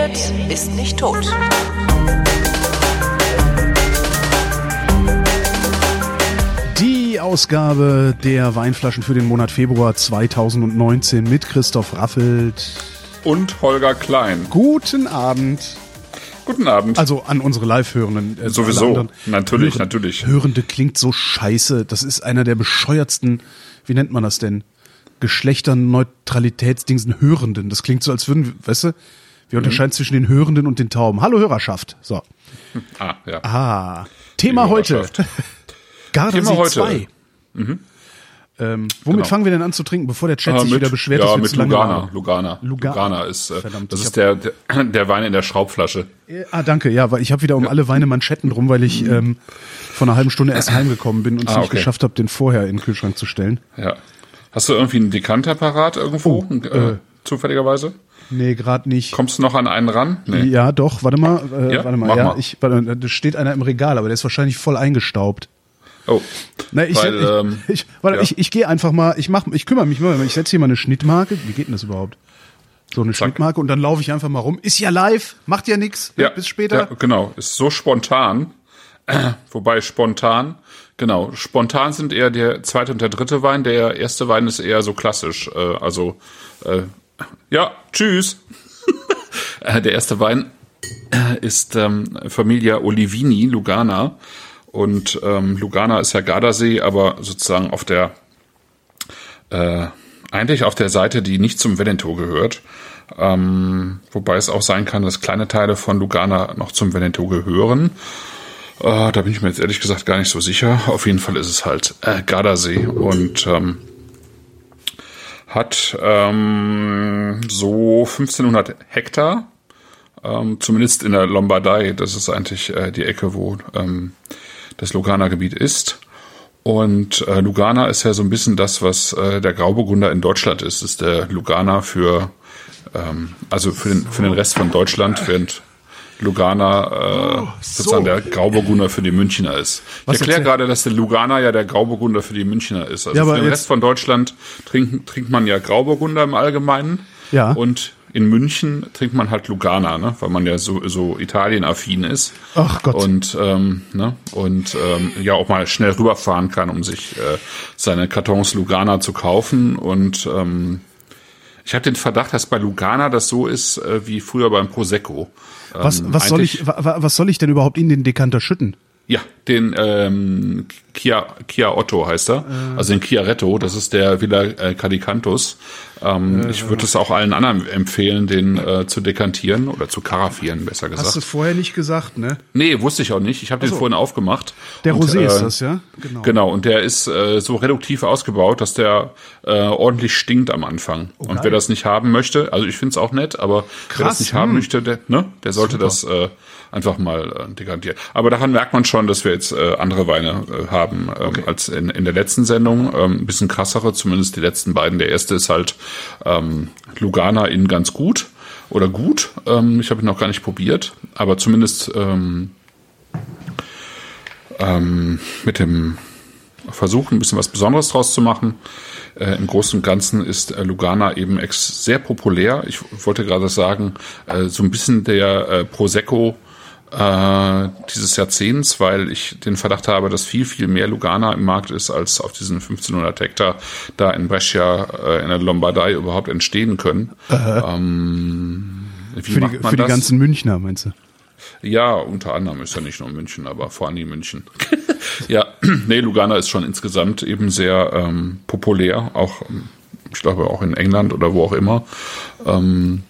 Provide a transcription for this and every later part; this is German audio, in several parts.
redet, ist nicht tot. Die Ausgabe der Weinflaschen für den Monat Februar 2019 mit Christoph Raffelt. Und Holger Klein. Guten Abend. Guten Abend. Also an unsere Live-Hörenden. äh, Sowieso. Natürlich, Hören- natürlich. Hörende klingt so scheiße. Das ist einer der bescheuertsten, wie nennt man das denn? Geschlechterneutralitätsdingsen Hörenden. Das klingt so, als würden, weißt du, wir Mhm. unterscheiden zwischen den Hörenden und den Tauben. Hallo Hörerschaft. So. Ah, ja. Ah. Thema heute. Gardasee Thema heute. 2. Ähm, womit Genau. fangen wir denn an zu trinken, bevor der Chat Ah, sich wieder beschwert, ja, dass wir mit zu lange Lugana. Lugana. Luga- Lugana ist, äh, Verdammt, das ist der, der, der Wein in der Schraubflasche. Ah, danke, ja, weil ich habe wieder um alle Weine Manschetten drum, weil ich ähm, vor einer halben Stunde erst heimgekommen bin und es Ah, nicht okay. geschafft habe, den vorher in den Kühlschrank zu stellen. Ja. Hast du irgendwie einen Dekanter parat irgendwo? Oh, äh, äh. Zufälligerweise? Nee, gerade nicht. Kommst du noch an einen ran? Nee. Ja, doch, warte mal, äh, Ja, warte mal, mach ja, mal. ich, warte, da steht einer im Regal, aber der ist wahrscheinlich voll eingestaubt. Oh. Na, ich, Weil, ich, ähm, ich, warte, ja. ich, ich gehe einfach mal, ich mach, ich kümmere mich mal, ich setze hier mal eine Schnittmarke. Wie geht denn das überhaupt? So eine Zack. Schnittmarke und dann laufe ich einfach mal rum. Ist ja live, macht ja nix. Ja, Bis später. Ja, genau. Ist so spontan. Wobei spontan, genau, spontan sind eher der zweite und der dritte Wein. Der erste Wein ist eher so klassisch. Äh, also, äh, ja, tschüss. Äh, der erste Wein äh, ist ähm, Familia Olivini, Lugana. Und ähm, Lugana ist ja Gardasee, aber sozusagen auf der äh, eigentlich auf der Seite, die nicht zum Veneto gehört. Ähm, wobei es auch sein kann, dass kleine Teile von Lugana noch zum Veneto gehören. Äh, da bin ich mir jetzt ehrlich gesagt gar nicht so sicher. Auf jeden Fall ist es halt äh, Gardasee und ähm, hat ähm, so 1500 Hektar, ähm, zumindest in der Lombardei. Das ist eigentlich äh, die Ecke, wo ähm, das Lugana-Gebiet ist. Und äh, Lugana ist ja so ein bisschen das, was äh, der Grauburgunder in Deutschland ist. ist der Lugana für, ähm, also für den, für den Rest von Deutschland, während Lugana äh, sozusagen der Grauburgunder für die Münchner ist. Ich erkläre gerade, dass der Lugana ja der Grauburgunder für die Münchner ist. Also Ja, aber für den jetzt- Rest von Deutschland trinkt, trinkt man ja Grauburgunder im Allgemeinen. Ja. Und in München trinkt man halt Lugana, ne? weil man ja so, so Italien-affin ist. Ach Gott. Und, ähm, ne? und ähm, ja auch mal schnell rüberfahren kann, um sich äh, seine Kartons Lugana zu kaufen. Und ähm, ich habe den Verdacht, dass bei Lugana das so ist äh, wie früher beim Prosecco. Was, Ähm, was soll ich, wa, wa- was soll ich denn überhaupt in den Dekanter schütten? Ja, den ähm, Kia, Kia Otto heißt er. Also den Chiaretto, das ist der Villa äh, Cadicantus. Ähm, ich würde es auch allen anderen empfehlen, den äh, zu dekantieren oder zu karaffieren, besser Hast du gesagt. vorher nicht gesagt, ne? Nee, wusste ich auch nicht. Ich habe den vorhin aufgemacht. Der Und, Rosé äh, ist das, ja? Genau. Genau, und der ist äh, so reduktiv ausgebaut, dass der äh, ordentlich stinkt am Anfang. und Oh, geil. wer das nicht haben möchte, also ich finde es auch nett, aber wer Krass, das nicht haben hm. möchte, der, ne, der sollte das äh, einfach mal äh, dekantieren. Aber daran merkt man schon, dass wir jetzt äh, andere Weine äh, haben ähm, als in, in der letzten Sendung. Ähm, ein bisschen krassere, zumindest die letzten beiden. Der erste ist halt ähm, Lugana in ganz gut oder gut. Ähm, ich habe ihn noch gar nicht probiert, aber zumindest ähm, ähm, mit dem Versuch, ein bisschen was Besonderes draus zu machen. Äh, Im Großen und Ganzen ist äh, Lugana eben ex sehr populär. Ich wollte gerade sagen, äh, so ein bisschen der äh, Prosecco äh, dieses Jahrzehnts, weil ich den Verdacht habe, dass viel, viel mehr Lugana im Markt ist, als auf diesen 1500 Hektar da in Brescia äh, in der Lombardei überhaupt entstehen können. Ähm, Für, die, für die ganzen Münchner, meinst du? Ja, unter anderem ist ja nicht nur München, aber vor allem München. ja, nee, Lugana ist schon insgesamt eben sehr ähm, populär, auch, ähm, ich glaube, auch in England oder wo auch immer. Ähm,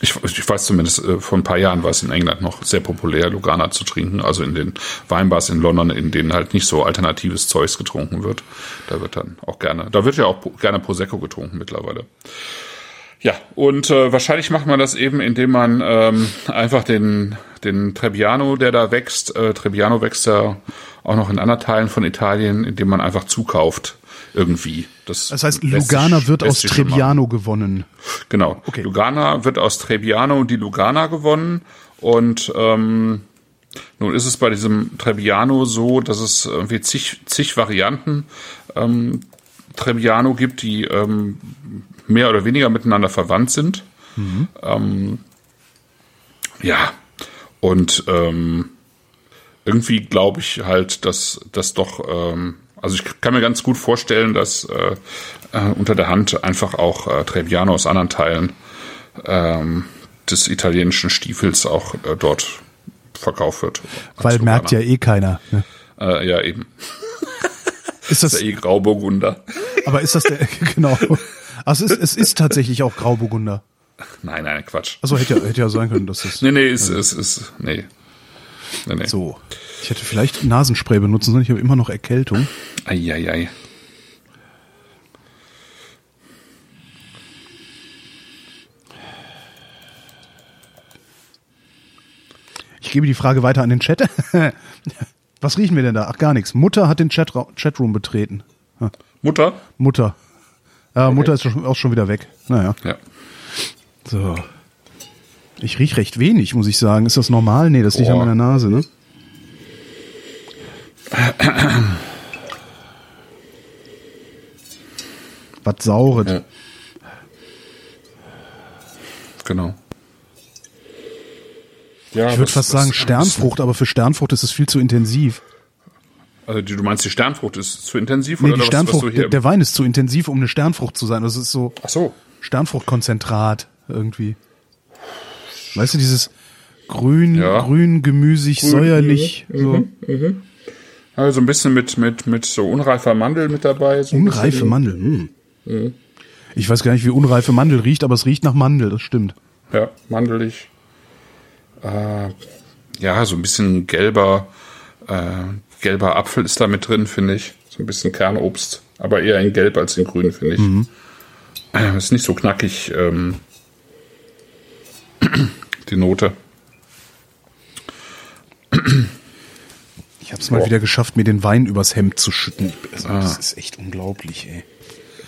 ich, ich weiß zumindest, äh, vor ein paar Jahren war es in England noch sehr populär, Lugana zu trinken, also in den Weinbars in London, in denen halt nicht so alternatives Zeugs getrunken wird. Da wird dann auch gerne, da wird ja auch gerne Prosecco getrunken mittlerweile. Ja, und äh, wahrscheinlich macht man das eben, indem man ähm, einfach den, den Trebbiano, der da wächst, äh, Trebbiano wächst ja auch noch in anderen Teilen von Italien, indem man einfach zukauft irgendwie. Das, Das heißt, Lugana sich- wird aus. Trebbiano gewonnen. Genau. Okay. Lugana wird aus Trebbiano die Lugana gewonnen und ähm, nun ist es bei diesem Trebbiano so, dass es irgendwie zig, zig Varianten ähm, Trebbiano gibt, die ähm, mehr oder weniger miteinander verwandt sind. Ähm, Ja, und ähm, irgendwie glaube ich halt, dass das doch, ähm, also ich kann mir ganz gut vorstellen, dass äh, äh, unter der Hand einfach auch äh, Trebbiano aus anderen Teilen ähm, des italienischen Stiefels auch äh, dort verkauft wird. Weil merkt ja eh keiner. Ne? Äh, ja, eben. Ist das, ist ja eh Grauburgunder. aber ist das der, genau. Also es ist, es ist tatsächlich auch Grauburgunder. Nein, nein, Quatsch. Also hätte ja, hätte ja sein können, dass das Nee, nee, ist, ist, ist, nee. Nee, nee. so. Ich hätte vielleicht Nasenspray benutzen sollen, ich habe immer noch Erkältung. Eieiei. Ich gebe die Frage weiter an den Chat. Was riechen wir denn da? Ach, gar nichts. Mutter hat den Chat Chatroom betreten. Mutter? Mutter. Äh, Mutter ist auch schon wieder weg. Naja. Ja. So. Ich riech recht wenig, muss ich sagen. Ist das normal? Nee, das liegt an Boah. meiner Nase, ne? Was Saures. Ja. Genau. Ja, Ich würde fast sagen Sternfrucht, aber für Sternfrucht ist es viel zu intensiv. Also die, du meinst, die Sternfrucht ist zu intensiv Nee, oder die was, was Sternfrucht, du der, der Wein ist zu intensiv, um eine Sternfrucht zu sein. Das ist so Ach so. Sternfruchtkonzentrat irgendwie. Weißt du, dieses grün, Ja. grün, gemüsig, säuerlich, so Also ein bisschen mit, mit, mit so unreifer Mandel mit dabei. So unreife. Mandel. Hm. Ich weiß gar nicht, wie unreife Mandel riecht, aber es riecht nach Mandel, das stimmt. Ja, mandelig. Äh, ja, so ein bisschen gelber, äh, gelber Apfel ist da mit drin, finde ich. So ein bisschen Kernobst, aber eher in gelb als in grün, finde ich. Äh, ist nicht so knackig, ähm, die Note. Ich habe es mal wieder geschafft, mir den Wein übers Hemd zu schütten. Also, Das ist echt unglaublich, ey.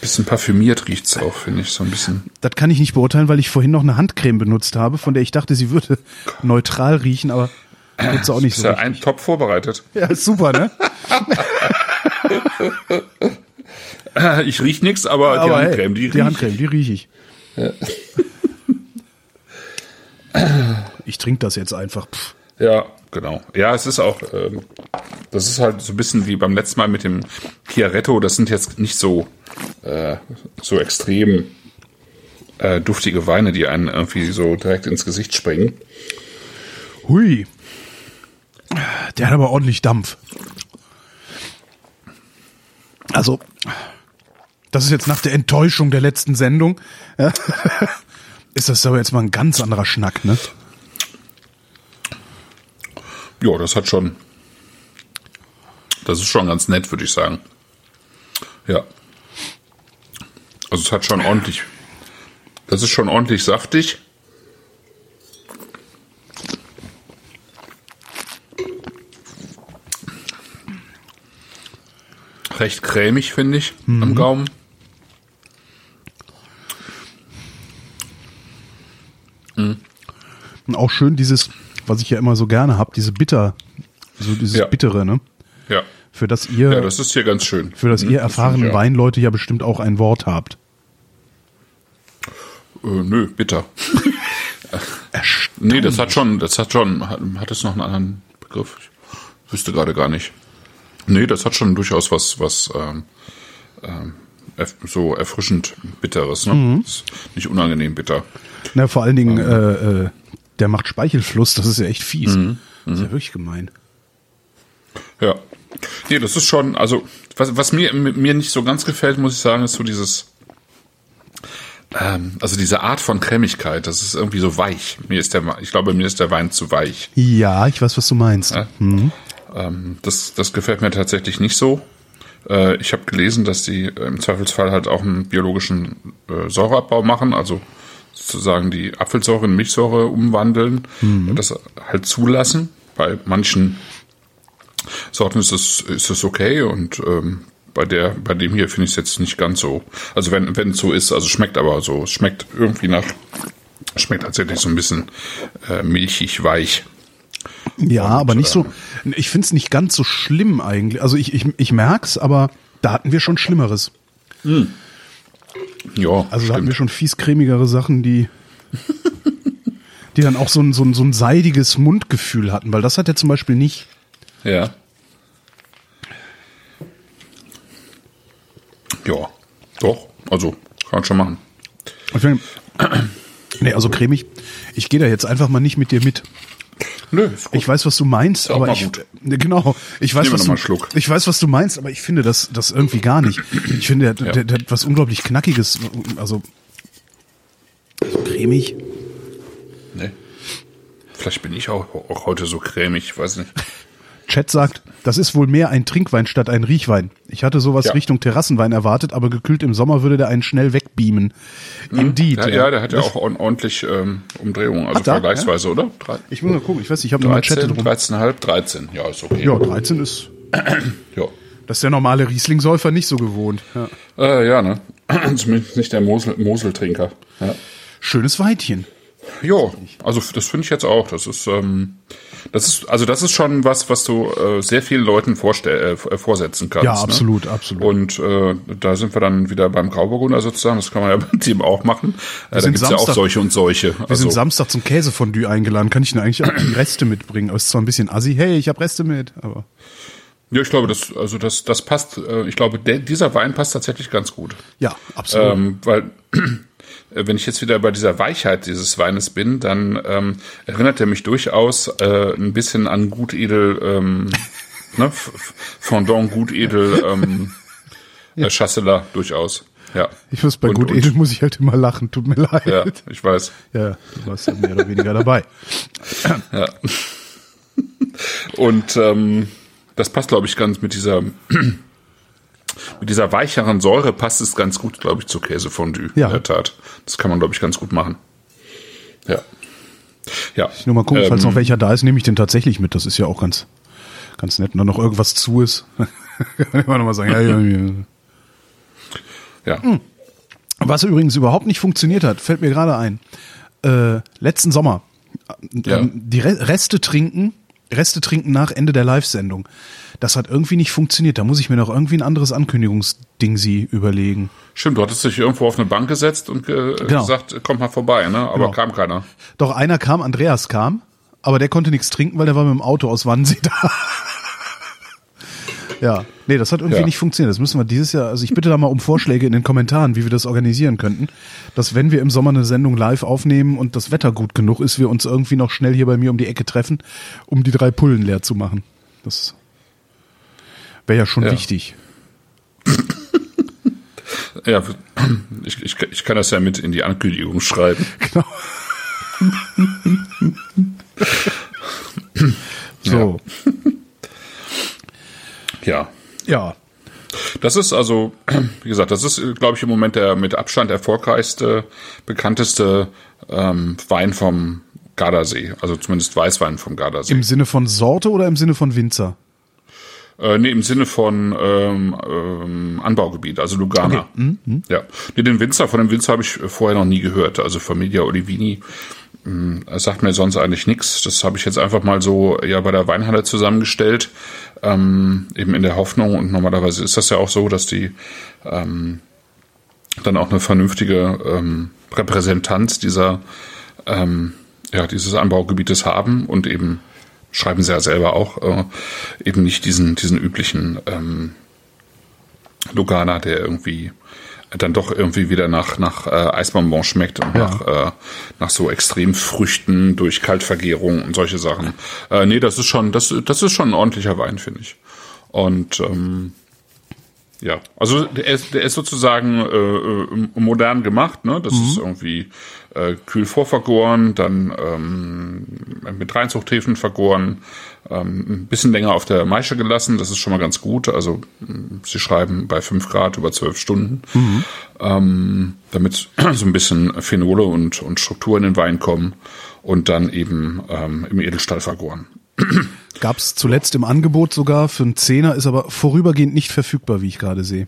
Bisschen parfümiert riecht's auch, finde ich, so ein bisschen. Das kann ich nicht beurteilen, weil ich vorhin noch eine Handcreme benutzt habe, von der ich dachte, sie würde neutral riechen, aber tut's auch nicht Ist so. ja richtig. ein Top vorbereitet. Ja, ist super, ne? Ich riech nix, aber, die Aber hey, Handcreme, die, die riecht. Handcreme, die rieche ich. Ich trinke das jetzt einfach. Pff. Ja, genau. Ja, es ist auch, ähm, das ist halt so ein bisschen wie beim letzten Mal mit dem Chiaretto. Das sind jetzt nicht so, äh, so extrem äh, duftige Weine, die einen irgendwie so direkt ins Gesicht springen. Hui. Der hat aber ordentlich Dampf. Also, das ist jetzt nach der Enttäuschung der letzten Sendung. ist das aber jetzt mal ein ganz anderer Schnack, ne? Ja, das hat schon, das ist schon ganz nett, würde ich sagen. Ja. Also es hat schon ordentlich, das ist schon ordentlich saftig. Recht cremig, finde ich, am Gaumen. Und auch schön dieses, was ich ja immer so gerne hab, diese Bitter, so dieses Ja. Bittere, ne? Ja. Für das ihr, Ja, das ist hier ganz schön. für das Hm, ihr erfahrenen auch. Weinleute ja bestimmt auch ein Wort habt. Äh, nö, bitter. Nee, das hat schon, das hat schon, hat, hat es noch einen anderen Begriff? Ich wüsste gerade gar nicht. Nee, das hat schon durchaus was, was ähm, ähm, so erfrischend Bitteres, ne? Ist nicht unangenehm bitter. Na, vor allen Dingen, äh, äh, der macht Speichelfluss, das ist ja echt fies. Mhm. Das ist ja wirklich gemein. Ja. Nee, das ist schon, also, was, was mir, mir nicht so ganz gefällt, muss ich sagen, ist so dieses, ähm, also diese Art von Cremigkeit, das ist irgendwie so weich. Mir ist der, ich glaube, mir ist der Wein zu weich. Ja, ich weiß, was du meinst. Ja. Ähm, das, das gefällt mir tatsächlich nicht so. Äh, ich habe gelesen, dass die äh, im Zweifelsfall halt auch einen biologischen äh, Säureabbau machen, also sozusagen die Apfelsäure in Milchsäure umwandeln, das halt zulassen. Bei manchen Sorten ist es, ist es okay und ähm, bei der, bei dem hier finde ich es jetzt nicht ganz so. Also wenn, wenn es so ist, also schmeckt aber so, es schmeckt irgendwie nach, schmeckt tatsächlich so ein bisschen äh, milchig weich. Ja, Und, aber nicht so. Ich find's nicht ganz so schlimm eigentlich. Also ich, ich, ich merk's, aber da hatten wir schon Schlimmeres. Ja, Also da hatten stimmt. wir schon fies cremigere Sachen, die. Die dann auch so ein, so ein, so ein seidiges Mundgefühl hatten, weil das hat er zum Beispiel nicht. Ja. Ja, doch. Also, kann schon machen. Ich find, nee, also cremig. Ich gehe da jetzt einfach mal nicht mit dir mit. Nö, ist gut. Ich weiß, was du meinst, aber ich, gut. Genau, ich weiß, was du, ich weiß, was du meinst, aber ich finde das, das irgendwie gar nicht. Ich finde, der, der, der hat was unglaublich knackiges, also, so cremig. Nee. Vielleicht bin ich auch, auch heute so cremig, ich weiß nicht. Chat sagt, das ist wohl mehr ein Trinkwein statt ein Riechwein. Ich hatte sowas Ja. Richtung Terrassenwein erwartet, aber gekühlt im Sommer würde der einen schnell wegbeamen. Indeed. Ja, ja, der hat ja auch ordentlich ähm, Umdrehungen, also er? vergleichsweise, oder? Drei- Ich muss mal gucken, ich weiß nicht, ich habe nur mal 13, Chat drum. 13,5, 13. Ja, ist okay. Ja, 13 ist, Ja, das ist der normale Riesling-Säufer nicht so gewohnt. Ja. äh, ja ne? Zumindest nicht der Mosel, Moseltrinker. Ja. Schönes Weitchen. Ja, also das finde ich jetzt auch. Das ist, ähm, das ist, also das ist schon was, was du äh, sehr vielen Leuten vorstell, äh, vorsetzen kannst. Ja, absolut, absolut. Und äh, da sind wir dann wieder beim Grauburgunder sozusagen. Das kann man ja bei dem auch machen. Äh, da gibt's ja auch Samstag- solche und solche. Wir Also, sind Samstag zum Käsefondue eingeladen. Kann ich denn eigentlich auch die Reste mitbringen? Ist zwar ein bisschen assi. Hey, ich habe Reste mit. Aber ja, ich glaube, das, also das, das passt. Äh, ich glaube, der, dieser Wein passt tatsächlich ganz gut. ja, absolut. Ähm, weil wenn ich jetzt wieder bei dieser Weichheit dieses Weines bin, dann ähm, erinnert er mich durchaus äh, ein bisschen an Gutedel, ähm, ne, Fondant Gutedel, ähm, ja. Chasselas durchaus. Ja. ich muss bei und- Gut und- Edel muss ich halt immer lachen. Tut mir leid. Ja, Ja, ich weiß. du warst ja mehr oder weniger dabei. Ja. Und ähm, das passt, glaube ich, ganz mit dieser mit dieser weicheren Säure passt es ganz gut, glaube ich, zu Käsefondue. Ja. In der Tat. Das kann man, glaube ich, ganz gut machen. Ja. Ja. Nur mal gucken, falls Ähm, noch welcher da ist, nehme ich den tatsächlich mit. Das ist ja auch ganz, ganz nett. Und dann noch irgendwas zu ist. Kann ich immer noch mal sagen, ja, ja, ja. Ja. Hm. Was übrigens überhaupt nicht funktioniert hat, fällt mir gerade ein. Äh, letzten Sommer. Ja. Ähm, Die Re Reste trinken, Reste trinken nach Ende der Live-Sendung. Das hat irgendwie nicht funktioniert. Da muss ich mir noch irgendwie ein anderes Ankündigungsding sie überlegen. Stimmt, du hattest dich irgendwo auf eine Bank gesetzt und ge Genau. gesagt, kommt mal vorbei, ne? Aber Genau. kam keiner. Doch einer kam, Andreas kam, aber der konnte nichts trinken, weil der war mit dem Auto aus Wannsee da. Ja, nee, das hat irgendwie Ja. nicht funktioniert. Das müssen wir dieses Jahr, also ich bitte da mal um Vorschläge in den Kommentaren, wie wir das organisieren könnten, dass wenn wir im Sommer eine Sendung live aufnehmen und das Wetter gut genug ist, wir uns irgendwie noch schnell hier bei mir um die Ecke treffen, um die drei Pullen leer zu machen. Das wäre ja schon Ja. wichtig. Ja, ich, ich, ich kann das ja mit in die Ankündigung schreiben. Genau. so, Ja. ja. Das ist also, wie gesagt, das ist, glaube ich, im Moment der mit Abstand erfolgreichste, bekannteste ähm, Wein vom Gardasee. Also zumindest Weißwein vom Gardasee. Im Sinne von Sorte oder im Sinne von Winzer? Äh, nee, im Sinne von ähm, ähm, Anbaugebiet, also Lugana. Ja. Nee, den Winzer, von dem Winzer habe ich vorher noch nie gehört. Also Familia Olivini mh, das sagt mir sonst eigentlich nichts. Das habe ich jetzt einfach mal so ja bei der Weinhalle zusammengestellt. Ähm, eben in der Hoffnung, und normalerweise ist das ja auch so, dass die ähm, dann auch eine vernünftige ähm, Repräsentanz dieser ähm, ja, dieses Anbaugebietes haben und eben schreiben sie ja selber auch äh, eben nicht diesen diesen üblichen ähm, Lugana, der irgendwie dann doch irgendwie wieder nach nach äh, Eisbonbon schmeckt und Ja. nach äh, nach so Extremfrüchten durch Kaltvergärung und solche Sachen. Äh, nee, das ist schon das das ist schon ein ordentlicher Wein, finde ich. Und ähm, ja, also der ist, der ist sozusagen äh, äh, modern gemacht, ne? Das ist irgendwie äh, kühl vorvergoren, dann ähm, mit Reinzuchthäfen vergoren, ähm, ein bisschen länger auf der Maische gelassen, das ist schon mal ganz gut. Also mh, sie schreiben bei 5 Grad über 12 Stunden, ähm, damit so ein bisschen Phenole und, und Struktur in den Wein kommen und dann eben ähm, im Edelstahl vergoren. Gab es zuletzt im Angebot sogar für einen Zehner, ist aber vorübergehend nicht verfügbar, wie ich gerade sehe.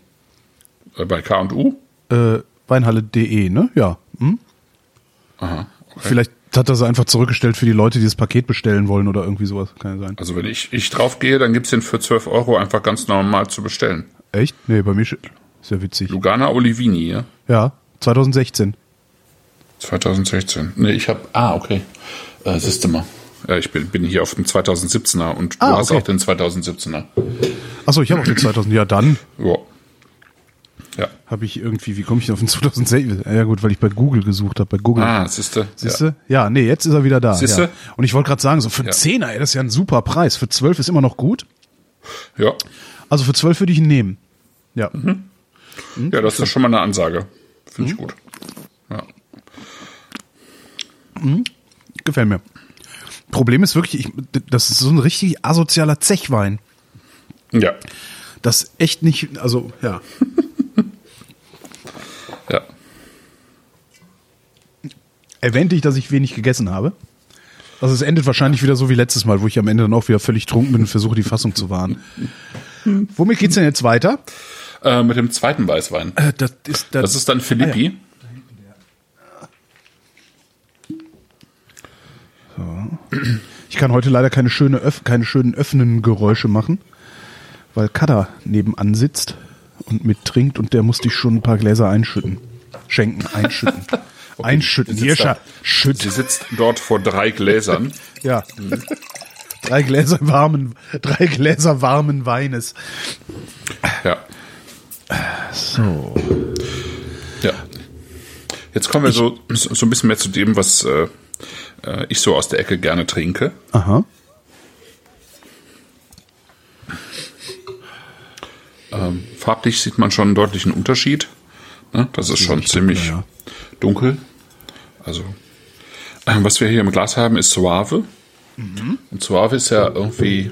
Äh, bei K&U? Äh, Weinhalle.de, ne? Ja. Hm? Aha. Vielleicht hat er sie einfach zurückgestellt für die Leute, die das Paket bestellen wollen oder irgendwie sowas. Kann ja sein. Also wenn ich, ich drauf gehe, dann gibt's den für 12 Euro einfach ganz normal zu bestellen. Echt? Nee, bei mir ist ja witzig. Lugana Olivini, ja? Ja, 2016. 2016. Nee, ich habe. Ah, okay. Äh, siehste mal. Ja, ich bin, bin hier auf dem 2017er und du Ah, hast okay. auch den 2017er. Achso, ich habe auch den 2000. Ja, dann Ja. Ja. habe ich irgendwie, wie komme ich auf den 2016? Ja gut, weil ich bei Google gesucht habe. Bei Google. Ah, siehste. Siehst du? Ja. nee, jetzt ist er wieder da. Siehste? Ja. Und ich wollte gerade sagen, so für einen Ja. Zehner, ey, das ist ja ein super Preis. Für 12 ist immer noch gut. Ja. Also für 12 würde ich ihn nehmen. Ja. Ja, das ist schon mal eine Ansage. Finde Mhm. ich gut. Ja. Gefällt mir. Problem ist wirklich, ich, das ist so ein richtig asozialer Zechwein. Ja. Das echt nicht, also ja. Ja. Erwähnte ich, dass ich wenig gegessen habe? Also es endet wahrscheinlich wieder so wie letztes Mal, wo ich am Ende dann auch wieder völlig trunken bin und versuche die Fassung zu wahren. Womit geht's denn jetzt weiter? Äh, mit dem zweiten Weißwein. Äh, das ist das, Das ist dann Philippi. Ich kann heute leider keine, schöne Öff keine schönen öffnenden Geräusche machen, weil Kada nebenan sitzt und mittrinkt und der musste ich schon ein paar Gläser einschütten. Schenken, einschütten. einschütten. Sie Hier, da, schütt. sie sitzt dort vor drei Gläsern. Ja. Drei Gläser warmen, drei Gläser warmen Weines. Ja. So. Ja. Jetzt kommen wir so, so ein bisschen mehr zu dem, was äh, äh, ich so aus der Ecke gerne trinke. Aha. Ähm, farblich sieht man schon einen deutlichen Unterschied. Ne? Das ist schon ziemlich dunkel, dunkel. Also, ähm, was wir hier im Glas haben, ist Suave. Mhm. Und Suave ist ja irgendwie,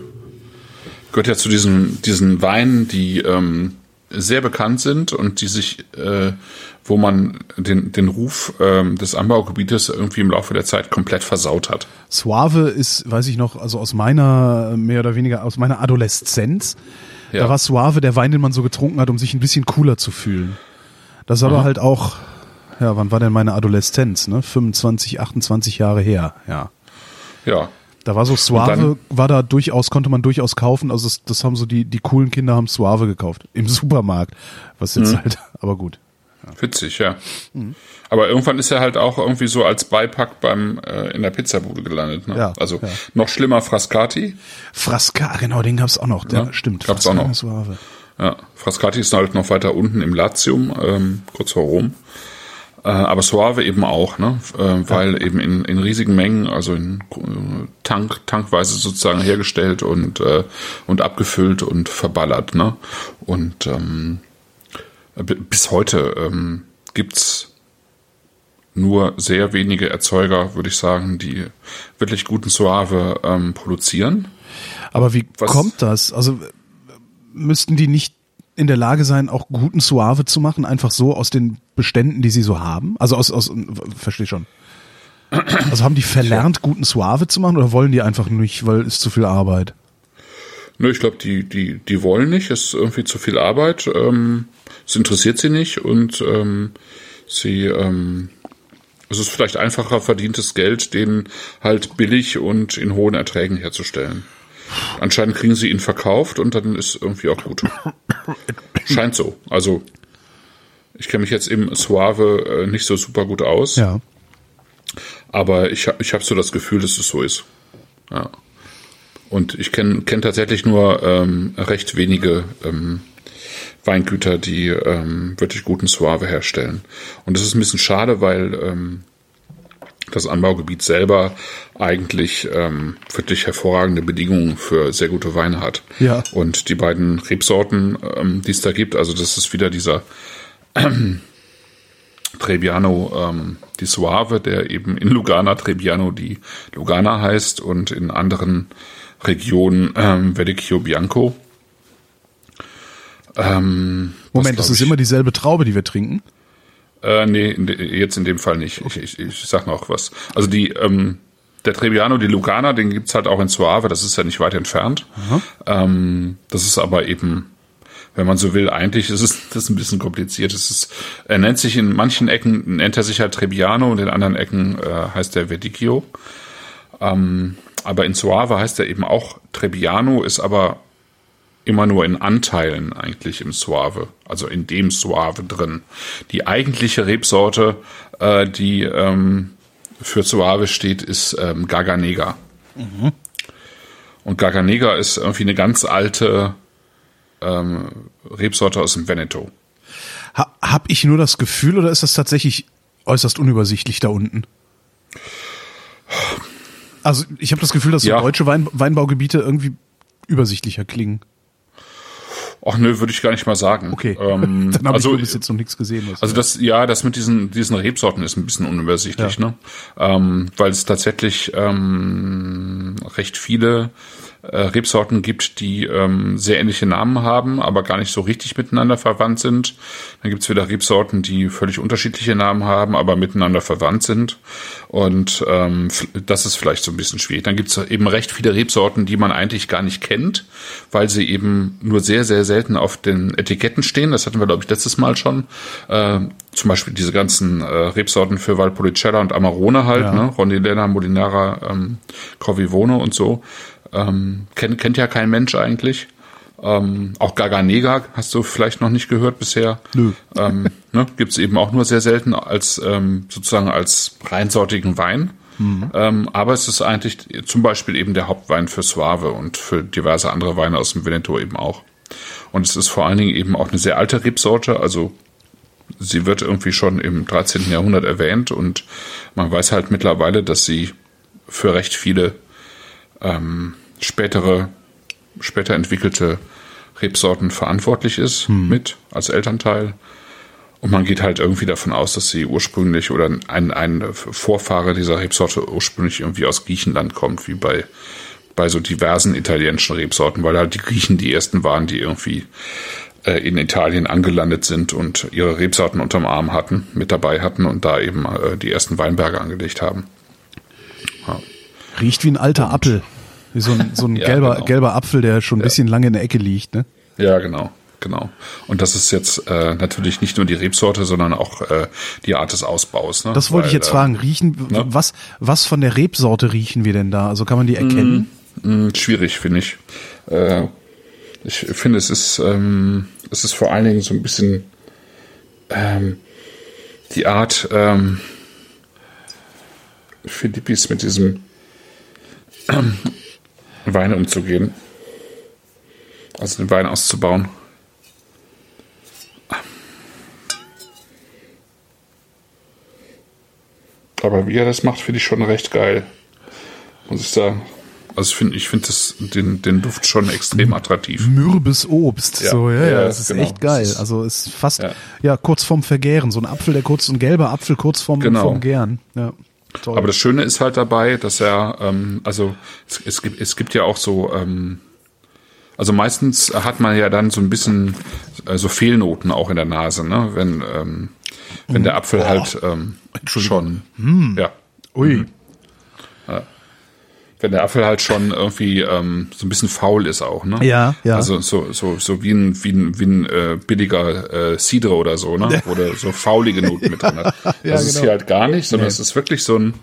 gehört ja zu diesen, diesen Weinen, die ähm, sehr bekannt sind und die sich, äh, wo man den, den Ruf ähm, des Anbaugebietes irgendwie im Laufe der Zeit komplett versaut hat. Suave ist, weiß ich noch, also aus meiner, mehr oder weniger aus meiner Adoleszenz. Ja. Da war Suave der Wein, den man so getrunken hat, um sich ein bisschen cooler zu fühlen. Das ist aber halt auch, ja, wann war denn meine Adoleszenz, ne? 25, 28 Jahre her, ja. Ja, Da war so Suave, war da durchaus, konnte man durchaus kaufen. Also das, das haben so die, die coolen Kinder haben Suave gekauft. Im Supermarkt. Was Mhm. jetzt halt, aber gut. Witzig, ja. Aber irgendwann ist er halt auch irgendwie so als Beipack beim äh, in der Pizzabude gelandet. Ne? Ja, also ja. noch schlimmer Frascati. Frasca, genau, den gab's auch noch. Ja, Ja, stimmt. gab's auch Frasca noch. Ja, Frascati ist halt noch weiter unten im Latium, ähm, kurz vor Rom. Äh, aber Suave eben auch, ne? Äh, weil eben in, in riesigen Mengen, also in äh, Tank, tankweise sozusagen hergestellt und, äh, und abgefüllt und verballert, ne? Und ähm, bis heute ähm, gibt's nur sehr wenige Erzeuger, würde ich sagen, die wirklich guten Suave ähm, produzieren. Aber wie Was- kommt das? Also müssten die nicht in der Lage sein, auch guten Suave zu machen, einfach so aus den Beständen, die sie so haben? Also aus, aus verstehe schon. Also haben die verlernt, guten Suave zu machen oder wollen die einfach nicht, weil es zu viel Arbeit? Nö, ich glaube, die, die, die wollen nicht, es ist irgendwie zu viel Arbeit, ähm, es interessiert sie nicht und ähm, sie, ähm, es ist vielleicht einfacher verdientes Geld, den halt billig und in hohen Erträgen herzustellen. Anscheinend kriegen sie ihn verkauft und dann ist irgendwie auch gut. Scheint so. Also ich kenne mich jetzt im Suave äh, nicht so super gut aus, Ja. aber ich, ich habe so das Gefühl, dass es so ist. Ja. Und ich kenne kenn tatsächlich nur ähm, recht wenige ähm, Weingüter, die ähm, wirklich guten Suave herstellen. Und das ist ein bisschen schade, weil ähm, das Anbaugebiet selber eigentlich ähm, wirklich hervorragende Bedingungen für sehr gute Weine hat. Ja. Und die beiden Rebsorten, ähm, die es da gibt, also das ist wieder dieser Trebbiano ähm, di Suave, der eben in Lugana Trebbiano di Lugana heißt und in anderen Regionen ähm, Verdicchio Bianco. Ähm, Moment, das ist glaub immer dieselbe Traube, die wir trinken. ich, äh, nee, in jetzt in dem Fall nicht. Ich, ich, ich sag noch was. Also die ähm, der Trebbiano di Lugana, den gibt's halt auch in Suave, das ist ja nicht weit entfernt. Ähm, das ist aber eben wenn man so will, eigentlich ist es das ist ein bisschen kompliziert. Es ist, er nennt sich in manchen Ecken, nennt er sich halt Trebbiano und in anderen Ecken äh, heißt er Verdicchio. Ähm, aber in Suave heißt er eben auch Trebbiano, ist aber immer nur in Anteilen eigentlich im Suave, also in dem Suave drin. Die eigentliche Rebsorte, äh, die ähm, für Suave steht, ist ähm, Gaganega. Mhm. Und Gaganega ist irgendwie eine ganz alte ähm, Rebsorte aus dem Veneto. Ha, hab ich nur das Gefühl oder ist das tatsächlich äußerst unübersichtlich da unten? Also ich habe das Gefühl, dass ja. so deutsche Wein, Weinbaugebiete irgendwie übersichtlicher klingen. Ach nö, würde ich gar nicht mal sagen. Okay. Ähm, Dann habe also, ich bis jetzt noch nichts gesehen. Also das, ja, das mit diesen diesen Rebsorten ist ein bisschen unübersichtlich, ja. ne? Ähm, weil es tatsächlich ähm, recht viele äh, Rebsorten gibt, die ähm, sehr ähnliche Namen haben, aber gar nicht so richtig miteinander verwandt sind. Dann gibt's wieder Rebsorten, die völlig unterschiedliche Namen haben, aber miteinander verwandt sind. Und ähm, das ist vielleicht so ein bisschen schwierig. Dann gibt's eben recht viele Rebsorten, die man eigentlich gar nicht kennt, weil sie eben nur sehr, sehr selten auf den Etiketten stehen. Das hatten wir, glaube ich, letztes Mal schon. Äh, zum Beispiel diese ganzen äh, Rebsorten für Valpolicella und Amarone halt, ja. ne? Rondinella, Molinara, ähm, Corvivone und so. Ähm, kennt, kennt ja kein Mensch eigentlich. Ähm, auch Gaganega hast du vielleicht noch nicht gehört bisher. Nö. Ähm, ne, Gibt es eben auch nur sehr selten als ähm, sozusagen als reinsortigen Wein. Mhm. Ähm, aber es ist eigentlich zum Beispiel eben der Hauptwein für Suave und für diverse andere Weine aus dem Veneto eben auch. Und es ist vor allen Dingen eben auch eine sehr alte Rebsorte, also sie wird irgendwie schon im 13. Jahrhundert erwähnt und man weiß halt mittlerweile, dass sie für recht viele ähm, spätere, später entwickelte Rebsorten verantwortlich ist hm. mit als Elternteil. Und man geht halt irgendwie davon aus, dass sie ursprünglich oder ein, ein Vorfahre dieser Rebsorte ursprünglich irgendwie aus Griechenland kommt, wie bei, bei so diversen italienischen Rebsorten, weil halt die Griechen die ersten waren, die irgendwie äh, in Italien angelandet sind und ihre Rebsorten unterm Arm hatten, mit dabei hatten und da eben äh, die ersten Weinberge angelegt haben. Ja. Riecht wie ein alter Apfel. Wie so ein, so ein ja, gelber, genau. gelber Apfel, der schon ein ja. bisschen lange in der Ecke liegt, ne? Ja, genau. Genau. Und das ist jetzt äh, natürlich nicht nur die Rebsorte, sondern auch äh, die Art des Ausbaus. Ne? Das wollte Weil, ich jetzt äh, fragen. Riechen, ne? was, was von der Rebsorte riechen wir denn da? Also kann man die erkennen? Mm, mm, schwierig, finde ich. Äh, ich finde, es ist, ähm, es ist vor allen Dingen so ein bisschen ähm, die Art, ähm, Philippis mit diesem Wein umzugehen. Also den Wein auszubauen. Aber wie er das macht, finde ich schon recht geil. Muss ich sagen. Also ich finde ich finde den, den Duft schon extrem attraktiv. Mürbes Obst. Ja, so, ja, ja, das ist genau. echt geil. Also es ist fast, ja. ja. kurz vorm Vergären. So ein Apfel, der kurz, ein gelber Apfel kurz vorm, genau. vorm Gären. Ja. Toll. Aber das Schöne ist halt dabei, dass er, ähm, also es, es, gibt, es gibt ja auch so, ähm, also meistens hat man ja dann so ein bisschen äh, so Fehlnoten auch in der Nase, ne? Wenn, ähm, wenn der Apfel oh. halt ähm, schon, hm. ja. Ui. Mhm wenn der Apfel halt schon irgendwie ähm, so ein bisschen faul ist auch, ne? Ja, ja. Also so so so wie ein wie ein, wie ein äh, billiger äh, Cidre oder so, ne? Oder so faulige Noten mit drin hat. Das ja, ist genau. hier halt gar nicht, sondern nee. es ist wirklich so ein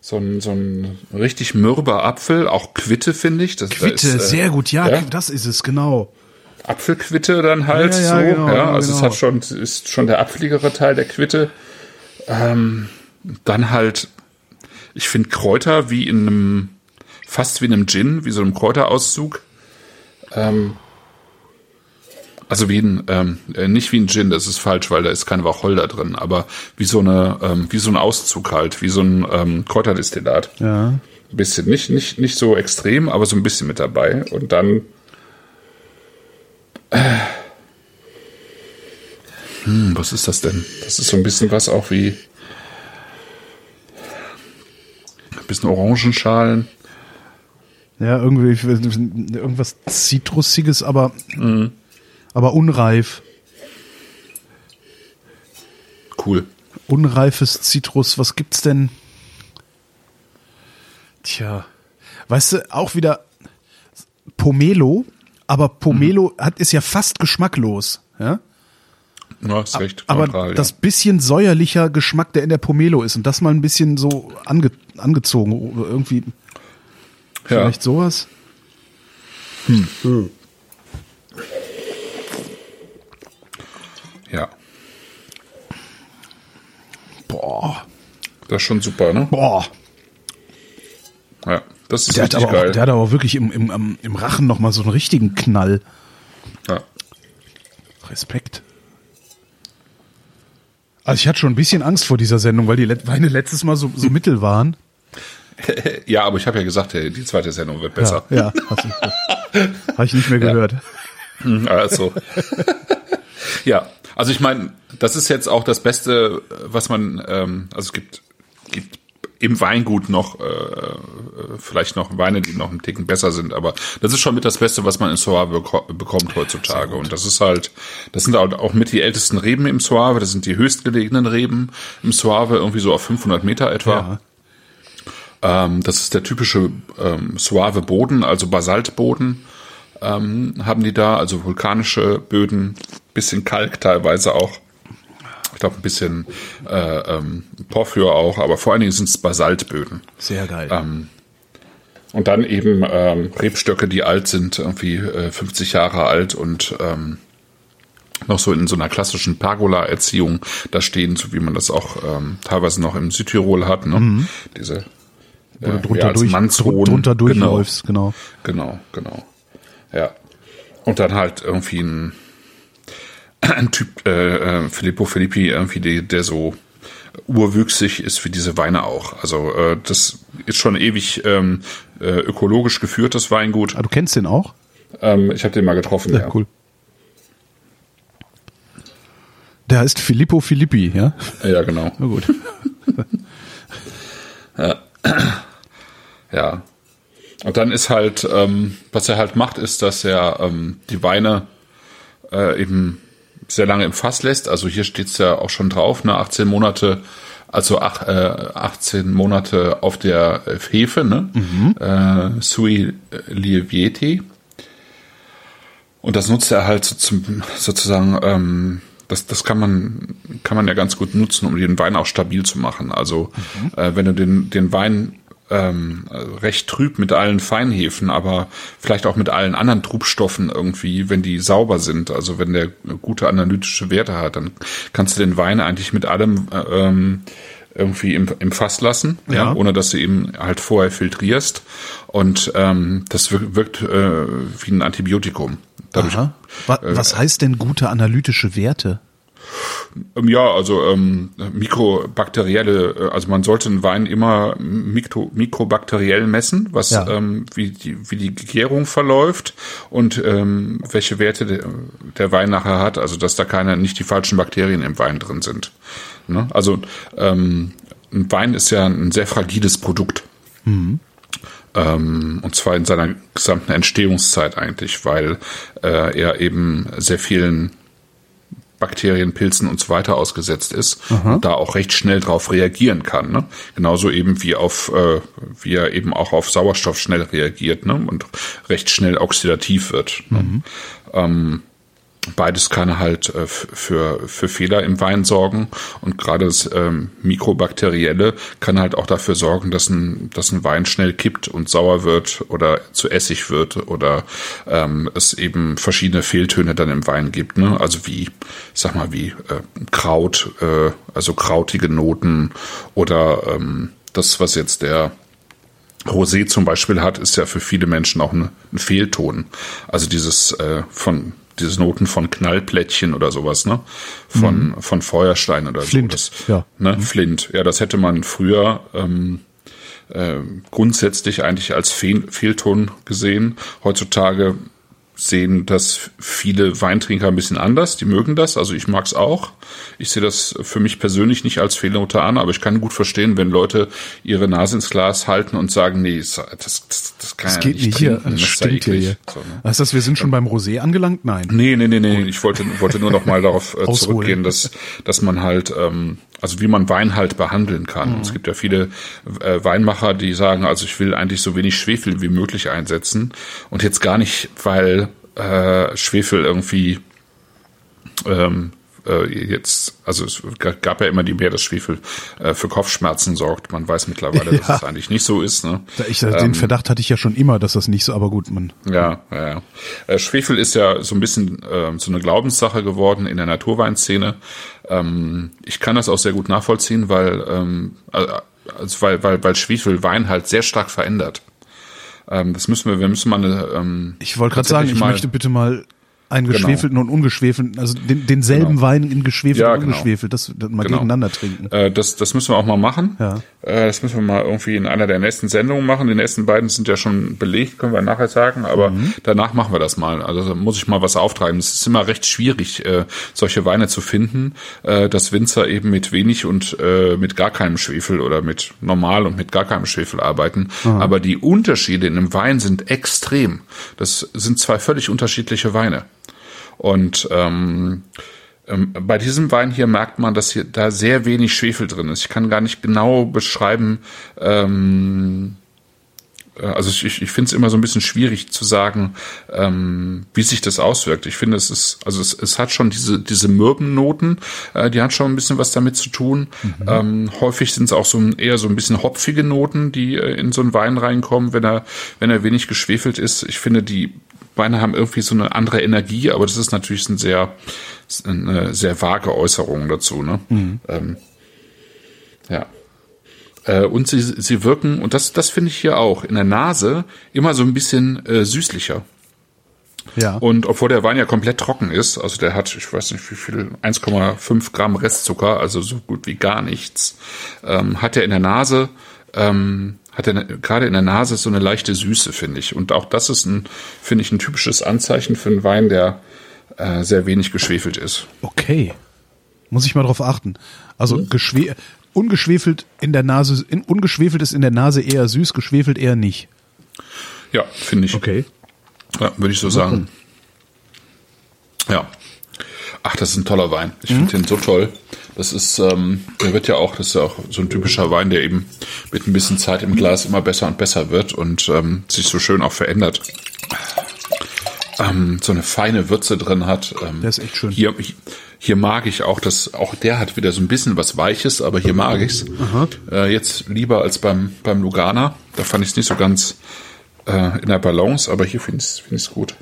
so ein, so ein richtig mürber Apfel, auch Quitte, finde ich. Das, Quitte, da ist, äh, sehr gut, ja, ja, das ist es, genau. Apfelquitte dann halt ja, ja, so, genau, ja, also genau. es hat schon, ist schon der apfeligere Teil der Quitte. Ähm, dann halt ich finde Kräuter wie in einem, fast wie in einem Gin, wie so einem Kräuterauszug. Ähm, also wie ein, ähm, äh, nicht wie ein Gin, das ist falsch, weil da ist kein Wacholder drin, aber wie so eine, ähm, wie so ein Auszug halt, wie so ein ähm, Kräuterdestillat. Ja. Ein bisschen, nicht, nicht, nicht so extrem, aber so ein bisschen mit dabei. Und dann äh, hm, was ist das denn? Das ist so ein bisschen was auch wie ein bisschen Orangenschalen. Ja, irgendwie irgendwas Zitrusiges, aber, mhm. aber unreif. Cool. Unreifes Zitrus, was gibt's denn? Tja, weißt du, auch wieder Pomelo, aber Pomelo mhm. hat, ist ja fast geschmacklos, ja? Ja, ist recht. Aber neutral, das bisschen säuerlicher Geschmack, der in der Pomelo ist und das mal ein bisschen so ange, angezogen, irgendwie. Vielleicht sowas? Hm. hm. Ja. Boah. Das ist schon super, ne? Boah. Ja, das ist der richtig geil. Auch, der hat aber wirklich im, im, im Rachen nochmal so einen richtigen Knall. Ja. Respekt. Also ich hatte schon ein bisschen Angst vor dieser Sendung, weil die Weine letztes Mal so, so mittel waren. ja, aber ich habe ja gesagt, hey, die zweite Sendung wird besser. Ja, ja Habe ich nicht mehr gehört. Also. ja, also ich meine, das ist jetzt auch das Beste, was man, ähm, also es gibt, gibt im Weingut noch, äh, äh, vielleicht noch Weine, die noch einen Ticken besser sind, aber das ist schon mit das Beste, was man in Soave beko bekommt heutzutage. Und das ist halt, das sind halt auch mit die ältesten Reben im Soave, das sind die höchstgelegenen Reben im Soave, irgendwie so auf 500 Meter etwa. Ja. Ähm, das ist der typische ähm, suave Boden, also Basaltboden ähm, haben die da, also vulkanische Böden, bisschen Kalk teilweise auch. Ich glaube ein bisschen äh, ähm, Porphyr auch, aber vor allen Dingen sind es Basaltböden. Sehr geil. Ähm, Und dann eben ähm, Rebstöcke, die alt sind, irgendwie äh, 50 Jahre alt und ähm, noch so in so einer klassischen Pergola-Erziehung da stehen, so wie man das auch ähm, teilweise noch im Südtirol hat. Ne? Diese Wo du äh, drunter, ja, als durch, Mannshoden. drunter Genau. durchläufst, genau. Genau, genau. Ja. Und dann halt irgendwie ein, ein Typ, äh, äh, Filippo Filippi, irgendwie, der, der so urwüchsig ist wie diese Weine auch. Also äh, das ist schon ewig ähm, äh, ökologisch geführtes Weingut. Ah, du kennst den auch? Ähm, ich habe den mal getroffen. Ja, cool. Der heißt Filippo Filippi, ja? Ja, genau. Na gut. Ja. Und dann ist halt, ähm, was er halt macht, ist, dass er ähm, die Weine äh, eben sehr lange im Fass lässt. Also hier steht's ja auch schon drauf, ne, 18 Monate, also ach, äh, 18 Monate auf der Hefe, ne? Äh, Sui Lievieti. Und das nutzt er halt so zum, sozusagen, ähm, das, das kann man, kann man ja ganz gut nutzen, um den Wein auch stabil zu machen. Also äh, wenn du den, den Wein ähm, recht trüb mit allen Feinhefen, aber vielleicht auch mit allen anderen Trubstoffen irgendwie, wenn die sauber sind, also wenn der gute analytische Werte hat, dann kannst du den Wein eigentlich mit allem äh, ähm, irgendwie im, im Fass lassen, ja. Ja. ohne dass du ihn halt vorher filtrierst. Und ähm, das wirkt, wirkt äh, wie ein Antibiotikum. Dadurch, Aha. Wa was heißt denn gute analytische Werte? Ähm, Ja, also ähm, mikrobakterielle, äh, also man sollte einen Wein immer mikro, mikrobakteriell messen, was Ja. ähm, wie die wie die Gärung verläuft und ähm, welche Werte der, der Wein nachher hat, also dass da keine nicht die falschen Bakterien im Wein drin sind. Ne? Also ähm, ein Wein ist ja ein sehr fragiles Produkt. Ähm, und zwar in seiner gesamten Entstehungszeit eigentlich, weil äh, er eben sehr vielen Bakterien, Pilzen und so weiter ausgesetzt ist und da auch recht schnell drauf reagieren kann. Ne? Genauso eben wie auf, äh, wie er eben auch auf Sauerstoff schnell reagiert ne? und recht schnell oxidativ wird. Ne? Ähm, beides kann halt äh, für, für Fehler im Wein sorgen und gerade das ähm, Mikrobakterielle kann halt auch dafür sorgen, dass ein, dass ein Wein schnell kippt und sauer wird oder zu Essig wird oder ähm, es eben verschiedene Fehltöne dann im Wein gibt. Ne? Also wie, sag mal, wie äh, Kraut, äh, also krautige Noten oder ähm, das, was jetzt der Rosé zum Beispiel hat, ist ja für viele Menschen auch ein, ein Fehlton. Also dieses äh, von diese Noten von Knallplättchen oder sowas, ne? Von von Feuerstein oder Flint, so. Das, ja. Ne? Flint. Ja, das hätte man früher ähm, äh, grundsätzlich eigentlich als Fehl Fehlton gesehen. Heutzutage sehen das viele Weintrinker ein bisschen anders. Die mögen das. Also ich mag's auch. Ich sehe das für mich persönlich nicht als Fehlnote an, aber ich kann gut verstehen, wenn Leute ihre Nase ins Glas halten und sagen, nee, das, das, das kann Das ja geht nicht hier. trinken. Das ist ja hier. So, ne? Heißt das, wir sind schon beim Rosé angelangt? Nein. Nee, nee, nee, nee. Ich wollte, wollte nur noch mal darauf äh, zurückgehen, dass, dass man halt, ähm, also wie man Wein halt behandeln kann. Mhm. Es gibt ja viele äh, Weinmacher, die sagen, also ich will eigentlich so wenig Schwefel wie möglich einsetzen. Und jetzt gar nicht, weil äh, Schwefel irgendwie ähm, äh, jetzt, also es gab ja immer die mehr, dass Schwefel äh, für Kopfschmerzen sorgt. Man weiß mittlerweile, dass es eigentlich nicht so ist. Ne? Ich, den ähm, Verdacht hatte ich ja schon immer, dass das nicht so, aber gut, man. Ja, ja. ja. Äh, Schwefel ist ja so ein bisschen äh, so eine Glaubenssache geworden in der Naturweinszene. Ähm, ich kann das auch sehr gut nachvollziehen, weil, ähm, also weil, weil, weil Schwefel Wein halt sehr stark verändert. Ähm, das müssen wir, wir müssen mal eine. Ähm, ich wollte gerade sagen, ich möchte bitte mal einen geschwefelten genau. und ungeschwefelten, also den, denselben genau. Wein in geschwefelt ja, und genau. ungeschwefelt, das, das mal genau. gegeneinander trinken. Äh, das, das müssen wir auch mal machen. Ja. Äh, das müssen wir mal irgendwie in einer der nächsten Sendungen machen. Die nächsten beiden sind ja schon belegt, können wir nachher sagen, aber mhm. danach machen wir das mal. Also da muss ich mal was auftreiben. Es ist immer recht schwierig, äh, solche Weine zu finden, äh, dass Winzer eben mit wenig und äh, mit gar keinem Schwefel oder mit normal und mit gar keinem Schwefel arbeiten. Mhm. Aber die Unterschiede in einem Wein sind extrem. Das sind zwei völlig unterschiedliche Weine. Und ähm, ähm, bei diesem Wein hier merkt man, dass hier da sehr wenig Schwefel drin ist. Ich kann gar nicht genau beschreiben, ähm, äh, also ich, ich finde es immer so ein bisschen schwierig zu sagen, ähm, wie sich das auswirkt. Ich finde, es ist, also es, es hat schon diese, diese Mürbennoten, äh, die hat schon ein bisschen was damit zu tun. Mhm. Ähm, häufig sind es auch so eher so ein bisschen hopfige Noten, die äh, in so einen Wein reinkommen, wenn er, wenn er wenig geschwefelt ist. Ich finde, die Weine haben irgendwie so eine andere Energie, aber das ist natürlich ein sehr, eine sehr vage Äußerung dazu. Ne? Mhm. Ähm, ja. Äh, und sie, sie wirken, und das, das finde ich hier auch, in der Nase immer so ein bisschen äh, süßlicher. Ja. Und obwohl der Wein ja komplett trocken ist, also der hat, ich weiß nicht wie viel, 1,5 Gramm Restzucker, also so gut wie gar nichts, ähm, hat er in der Nase ähm, hat er gerade in der Nase so eine leichte Süße, finde ich. Und auch das ist ein, finde ich, ein typisches Anzeichen für einen Wein, der äh, sehr wenig geschwefelt ist. Okay. Muss ich mal drauf achten. Also mhm. geschwe ungeschwefelt in der Nase, in, ungeschwefelt ist in der Nase eher süß, geschwefelt eher nicht. Ja, finde ich. Okay. Ja, würde ich so sagen. Ja. Ach, das ist ein toller Wein. Ich mhm. finde den so toll. Das ist, ähm, der wird ja auch, das ist ja auch so ein typischer Wein, der eben mit ein bisschen Zeit im Glas immer besser und besser wird und ähm, sich so schön auch verändert. Ähm, so eine feine Würze drin hat. Ähm, der ist echt schön. Hier, hier mag ich auch, dass auch der hat wieder so ein bisschen was Weiches, aber hier mag ich's. Äh, jetzt lieber als beim beim Lugana. Da fand ich es nicht so ganz äh, in der Balance, aber hier finde ich es find gut.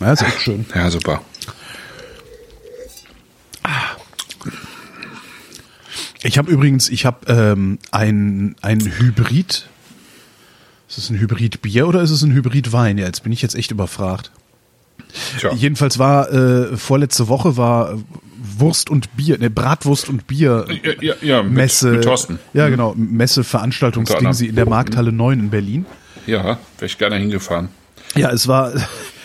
Ja, ist echt schön. Ja, super. Ich habe übrigens, ich habe ähm, ein, ein Hybrid. Ist es ein Hybrid-Bier oder ist es ein Hybrid-Wein? Ja, jetzt bin ich jetzt echt überfragt. Tja. Jedenfalls war äh, vorletzte Woche war Wurst und Bier, ne, Bratwurst und Bier ja, ja, ja, mit, Messe. Mit Thorsten. Ja, genau, Messe Veranstaltungsding sie in der Markthalle 9 in Berlin. Ja, wäre ich gerne hingefahren. Ja, es war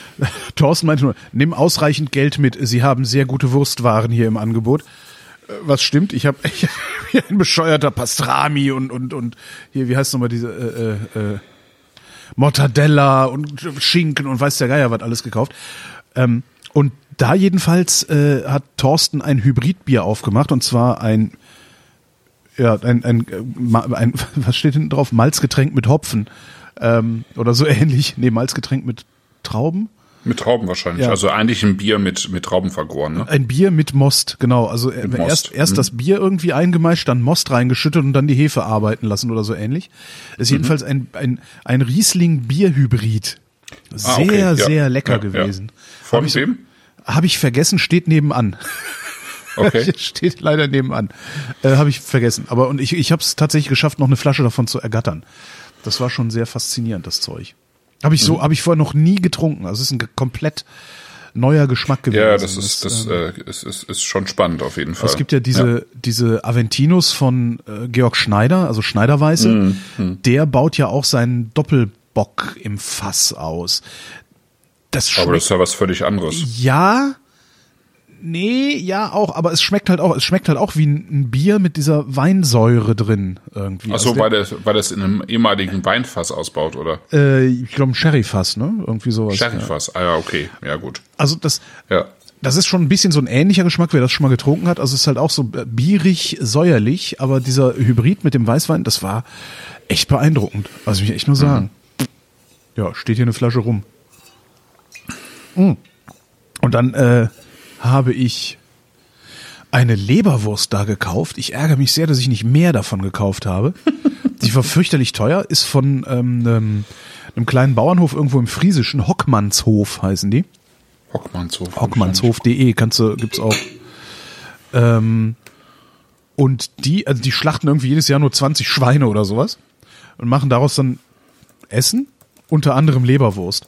Thorsten meinte nur, nimm ausreichend Geld mit, sie haben sehr gute Wurstwaren hier im Angebot was stimmt. Ich habe hier ein bescheuerter Pastrami und und und hier wie heißt nochmal diese äh, äh, äh, Mortadella und Schinken und weiß der Geier was alles gekauft. Ähm, und da jedenfalls äh, hat Thorsten ein Hybridbier aufgemacht und zwar ein ja ein, ein, ein, ein was steht hinten drauf Malzgetränk mit Hopfen ähm, oder so ähnlich. Nee, Malzgetränk mit Trauben. Mit Trauben wahrscheinlich. Ja. Also eigentlich ein Bier mit, mit Trauben vergoren, ne? Ein Bier mit Most, genau. Also mit erst, Most. erst mhm. das Bier irgendwie eingemeischt, dann Most reingeschüttet und dann die Hefe arbeiten lassen oder so ähnlich. ist mhm. jedenfalls ein, ein, ein Riesling-Bierhybrid. Sehr, ah, okay. ja. sehr lecker ja, gewesen. Von Hab wem? Habe ich vergessen, steht nebenan. Okay. steht leider nebenan. Äh, Habe ich vergessen. Aber und ich, ich habe es tatsächlich geschafft, noch eine Flasche davon zu ergattern. Das war schon sehr faszinierend, das Zeug. Habe ich so, mhm. habe ich vorher noch nie getrunken. Also es ist ein komplett neuer Geschmack gewesen. Ja, das ist, das, ähm, äh, ist, ist, ist schon spannend auf jeden Fall. Es gibt ja diese, ja. diese Aventinos von äh, Georg Schneider, also Schneiderweiße. Mhm. mhm. Der baut ja auch seinen Doppelbock im Fass aus. Das Aber das ist ja was völlig anderes. Ja, Nee, ja auch, aber es schmeckt halt auch, es schmeckt halt auch wie ein Bier mit dieser Weinsäure drin irgendwie. Ach so, also weil das, weil das in einem ehemaligen Weinfass ausbaut, oder? Äh, ich glaube ein Sherryfass, ne? Irgendwie sowas. Sherryfass, ja. ah ja, okay, ja gut. Also das, ja. das ist schon ein bisschen so ein ähnlicher Geschmack, wer das schon mal getrunken hat. Also es ist halt auch so bierig, säuerlich, aber dieser Hybrid mit dem Weißwein, das war echt beeindruckend. Also ich echt nur sagen. Mhm. Ja, steht hier eine Flasche rum. Mhm. Und dann, äh, habe ich eine Leberwurst da gekauft. Ich ärgere mich sehr, dass ich nicht mehr davon gekauft habe. Die war fürchterlich teuer, ist von ähm, einem, einem kleinen Bauernhof irgendwo im Friesischen, Hockmannshof heißen die. Hockmannshof. Hockmannshof.de kannst du, gibt's auch. Ähm, und die, also die schlachten irgendwie jedes Jahr nur 20 Schweine oder sowas und machen daraus dann Essen, unter anderem Leberwurst.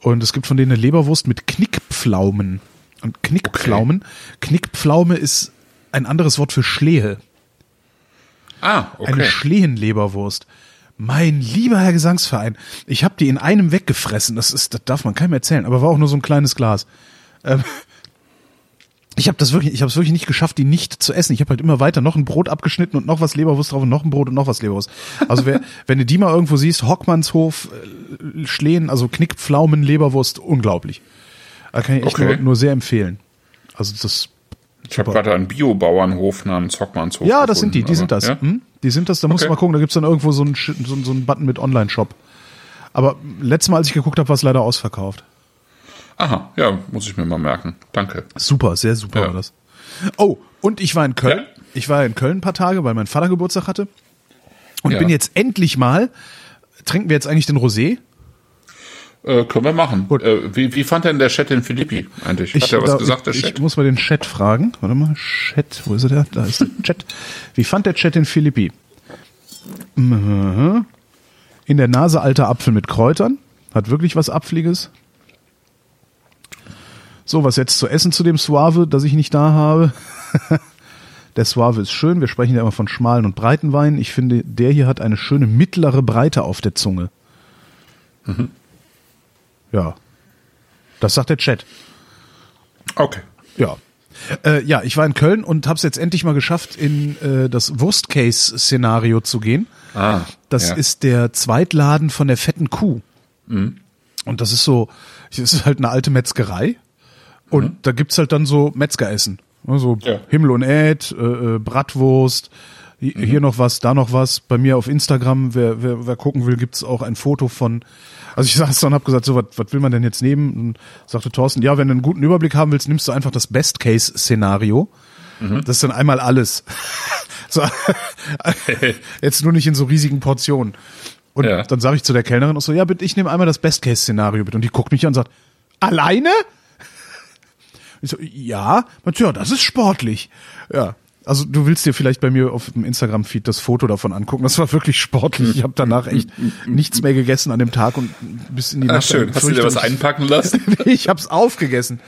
Und es gibt von denen eine Leberwurst mit Knickpflaumen. Und Knickpflaumen, Knickpflaume ist ein anderes Wort für Schlehe. Ah, okay. Eine Schlehenleberwurst. Mein lieber Herr Gesangsverein, ich habe die in einem weggefressen. Das ist, das darf man keinem erzählen, aber war auch nur so ein kleines Glas. Ähm, ich habe das wirklich, ich habe es wirklich nicht geschafft, die nicht zu essen. Ich habe halt immer weiter noch ein Brot abgeschnitten und noch was Leberwurst drauf und noch ein Brot und noch was Leberwurst. Also wer, wenn du die mal irgendwo siehst, Hockmannshof, äh, Schlehen, also Knickpflaumen, Leberwurst, unglaublich. Da kann ich echt Okay. nur, nur sehr empfehlen. Also das Ich habe gerade einen Biobauernhof namens Hockmannshof. Ja, das sind die, die sind das. Ja? Hm? Die sind das, da musst du Okay. mal gucken, da gibt's dann irgendwo so einen, so, so einen Button mit Online-Shop. Aber letztes Mal, als ich geguckt habe, war es leider ausverkauft. Aha, ja, muss ich mir mal merken. Danke. Super, sehr super Ja. war das. Oh, und ich war in Köln. Ja. Ich war in Köln ein paar Tage, weil mein Vater Geburtstag hatte. Und Ja. bin jetzt endlich mal, trinken wir jetzt eigentlich den Rosé? Äh, können wir machen. Äh, wie, wie fand denn der Chat in Philippi eigentlich? Hat er was da- gesagt, der ich, Chat? ich muss mal den Chat fragen. Warte mal, Chat, wo ist er? Da ist der Chat. Wie fand der Chat in Philippi? Mhm. In der Nase alter Apfel mit Kräutern. Hat wirklich was Apfeliges. So, was jetzt zu essen zu dem Suave, das ich nicht da habe. Der Suave ist schön. Wir sprechen ja immer von schmalen und breiten Weinen. Ich finde, der hier hat eine schöne mittlere Breite auf der Zunge. Ja. Das sagt der Chat. Okay. Ja. Äh, ja, ich war in Köln und habe es jetzt endlich mal geschafft, in äh, das Worst-Case-Szenario zu gehen. Ah, Das ja. ist der Zweitladen von der fetten Kuh. Und das ist so, das ist halt eine alte Metzgerei. Und da gibt's halt dann so Metzgeressen. Also Ja. Himmel und Äd, äh, äh, Bratwurst, hi- hier noch was, da noch was. Bei mir auf Instagram, wer, wer, wer gucken will, gibt's auch ein Foto von. Also ich saß da und hab gesagt, so, was was will man denn jetzt nehmen? Und sagte Thorsten, ja, wenn du einen guten Überblick haben willst, nimmst du einfach das Best-Case-Szenario. Das ist dann einmal alles. so, jetzt nur nicht in so riesigen Portionen. Und Ja. dann sage ich zu der Kellnerin auch so, ja, bitte, ich nehme einmal das Best-Case-Szenario bitte. Und die guckt mich an und sagt, alleine? Ich so, ja, ja, das ist sportlich. Ja. Also du willst dir vielleicht bei mir auf dem Instagram-Feed das Foto davon angucken. Das war wirklich sportlich. Ich habe danach echt nichts mehr gegessen an dem Tag und bis in die Ah, Nacht. schön. ein Hast du dir was einpacken lassen? ich hab's aufgegessen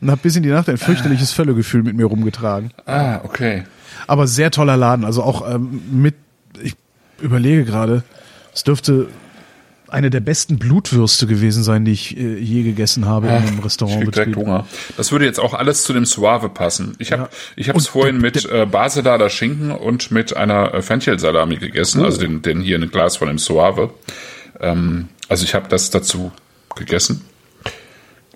und habe bis in die Nacht ein fürchterliches Völlegefühl mit mir rumgetragen. ah, okay. Aber sehr toller Laden. Also auch ähm, mit, ich überlege gerade, es dürfte eine der besten Blutwürste gewesen sein, die ich äh, je gegessen habe in einem Ich krieg Restaurantbetrieb. direkt Hunger. Das würde jetzt auch alles zu dem Suave passen. Ich habe Ja. ich habe es vorhin mit äh, Baselader Schinken und mit einer äh, Fenchelsalami gegessen, Oh. also den, den hier in ein Glas von dem Suave. Ähm, also ich habe das dazu gegessen.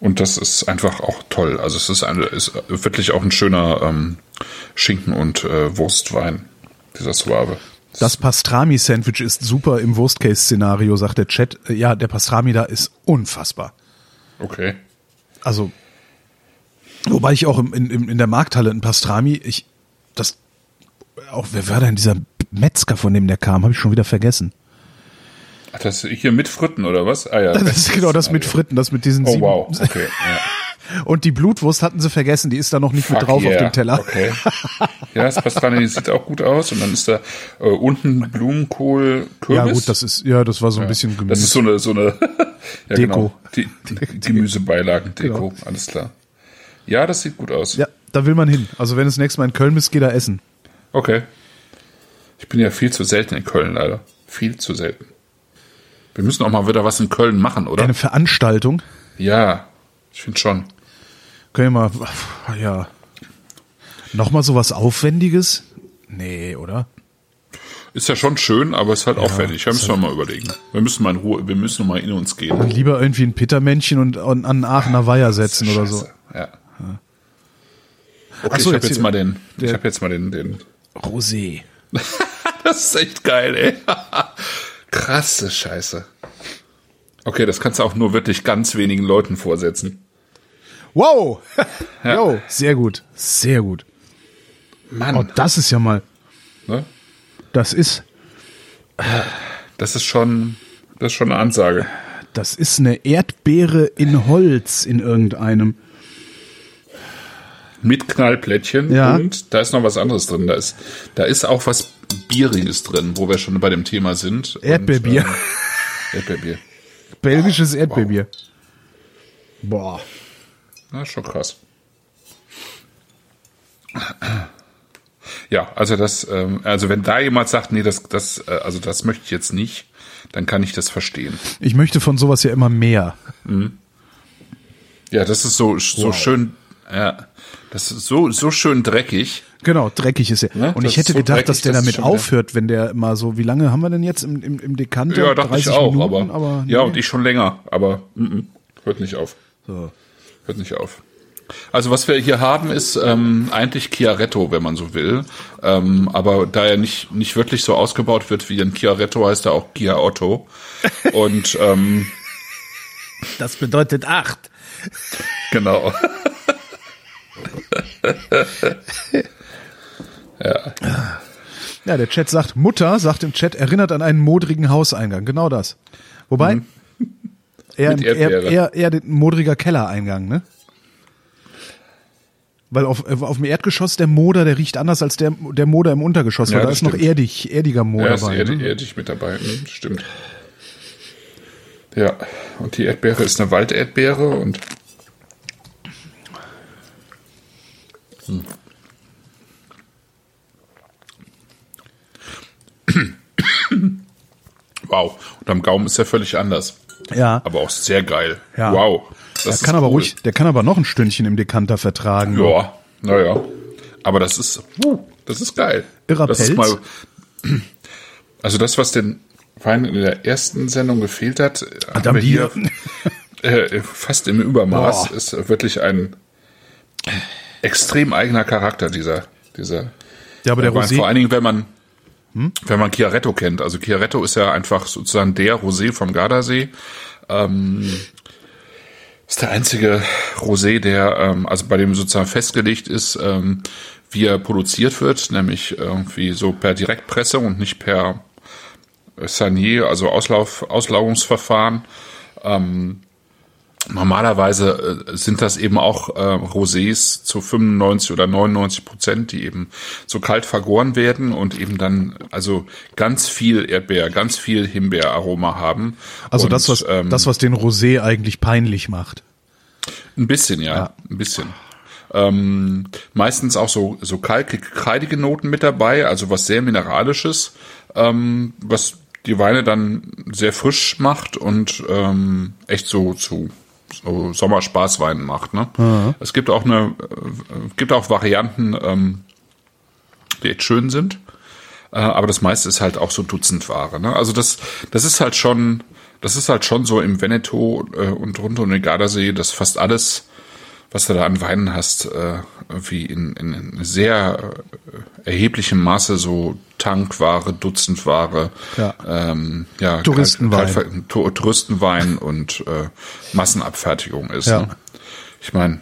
Und das ist einfach auch toll. Also es ist, eine, ist wirklich auch ein schöner ähm, Schinken- und äh, Wurstwein, dieser Suave. Das Pastrami-Sandwich ist super im Worst-Case-Szenario, sagt der Chat. Äh, Ja, der Pastrami da ist unfassbar. Okay. Also, wobei ich auch im, in, in der Markthalle ein Pastrami, ich, das, auch, wer war denn dieser Metzger, von dem der kam, habe ich schon wieder vergessen. Ach, das hier mit Fritten oder was? Ah ja. Das ist genau das mit Fritten, das mit diesen Oh sieben. wow, okay. Ja. Und die Blutwurst hatten sie vergessen, die ist da noch nicht mit Fuck drauf yeah. auf dem Teller. Okay. Ja, das Pastrami sieht auch gut aus. Und dann ist da äh, unten Blumenkohl, Kürbis. Ja gut, das ist, ja, das war so ein bisschen Gemüse. Das ist so eine, so eine ja, Deko. Genau, die, die Gemüsebeilagen, Deko, alles klar. Ja, das sieht gut aus. ja, da will man hin. Also wenn es nächstes Mal in Köln bist, geh da essen. Okay. Ich bin ja viel zu selten in Köln, leider. Viel zu selten. Wir müssen auch mal wieder was in Köln machen, oder? Eine Veranstaltung. Ja, ich finde schon. Können wir mal, ja. Nochmal so was Aufwendiges? Nee, oder? Ist ja schon schön, aber ist halt aufwendig. Da müssen wir mal überlegen. Wir müssen mal in Ruhe, wir müssen mal in uns gehen. Lieber irgendwie ein Pittermännchen und, und an Aachener Weiher setzen oder so. Scheiße, Ja. Okay, Ach so, ich habe jetzt jetzt mal den, ich habe jetzt mal den, den. Rosé. Das ist echt geil, ey. Krasse Scheiße. Okay, das kannst du auch nur wirklich ganz wenigen Leuten vorsetzen. Wow! Jo, sehr gut. Sehr gut. Mann. Oh, das ist ja mal, ne? das ist, Das ist schon, das ist schon eine Ansage. das ist eine Erdbeere in Holz in irgendeinem. Mit Knallplättchen Ja. und da ist noch was anderes drin. Da ist, da ist auch was Bieriges drin, wo wir schon bei dem Thema sind. Und, Erdbeerbier. äh, Erdbeerbier. Belgisches Erdbeerbier. Boah. Na, schon krass. Ja, also das, ähm, also wenn da jemand sagt, nee, das, das, äh, also das möchte ich jetzt nicht, dann kann ich das verstehen. Ich möchte von sowas ja immer mehr. Ja, das ist so, so Wow. schön, ja, das ist so, so schön dreckig. Genau, dreckig ist er. Ne? Und ich hätte so gedacht, dass dreckig, der das ist damit aufhört, wenn der mal so, wie lange haben wir denn jetzt im, im, im Dekanter? Ja, dachte ich 30 auch, Minuten, aber, aber ja, nee. und ich schon länger, aber mm, mm, hört nicht auf. So. Hört nicht auf. Also was wir hier haben, ist ähm, eigentlich Chiaretto, wenn man so will. Ähm, aber da er nicht, nicht wirklich so ausgebaut wird wie ein Chiaretto, heißt er auch Chia Otto. Und ähm, Das bedeutet acht. genau. Ja, der Chat sagt, Mutter sagt im Chat, erinnert an einen modrigen Hauseingang. Genau das. Wobei, eher, Mit eher, Erdbeere. eher, eher den modriger Kellereingang, ne? Weil auf, auf dem Erdgeschoss der Moder, der riecht anders als der, der Moder im Untergeschoss, Ja, weil da ist noch stimmt. erdig, erdiger Moder Er ist bei. erdig, Ne? erdig mit dabei, hm, stimmt. Ja, und die Erdbeere ist eine Walderdbeere und Wow, und am Gaumen ist er völlig anders. Ja. Aber auch sehr geil. Ja. Wow. Der kann ist aber cool. ruhig, der kann aber noch ein Stündchen im Dekanter vertragen. Ja, naja. Aber das ist, das ist geil. Irrer das ist Pelz. mal, also das, was den Wein in der ersten Sendung gefehlt hat, haben haben wir hier äh, fast im Übermaß. Boah. Ist wirklich ein extrem eigener Charakter, dieser, dieser Ja, aber der. Rosé, Vor allen Dingen, wenn man, wenn man Chiaretto kennt. Also Chiaretto ist ja einfach sozusagen der Rosé vom Gardasee. Ähm, ist der einzige Rosé, der ähm, also bei dem sozusagen festgelegt ist, ähm, wie er produziert wird, nämlich irgendwie so per Direktpresse und nicht per Sanier, also Auslauf, Auslauungsverfahren. Ähm, normalerweise äh, sind das eben auch äh, Rosés zu 95 oder 99 Prozent, die eben so kalt vergoren werden und eben dann also ganz viel Erdbeer, ganz viel Himbeeraroma haben. also und, das, was, ähm, das, was den Rosé eigentlich peinlich macht. ein bisschen, ja, ein bisschen. Ähm, meistens auch so, so kalkig, kreidige Noten mit dabei, also was sehr Mineralisches, ähm, was die Weine dann sehr frisch macht und ähm, echt so zu so Sommerspaßweinen macht. Ne? Es gibt auch eine, äh, gibt auch Varianten, ähm, die echt schön sind. Äh, aber das meiste ist halt auch so Dutzendware. Ne? Also das, das ist halt schon, das ist halt schon so im Veneto äh, und rund um den Gardasee, dass fast alles, was du da an Weinen hast, äh, irgendwie in, in, in sehr äh, erheblichem Maße so Tankware, Dutzendware, Ja. ähm, ja, Touristenwein. Kalt- Kalt- Touristenwein und äh, Massenabfertigung ist. Ja. Ne? Ich meine,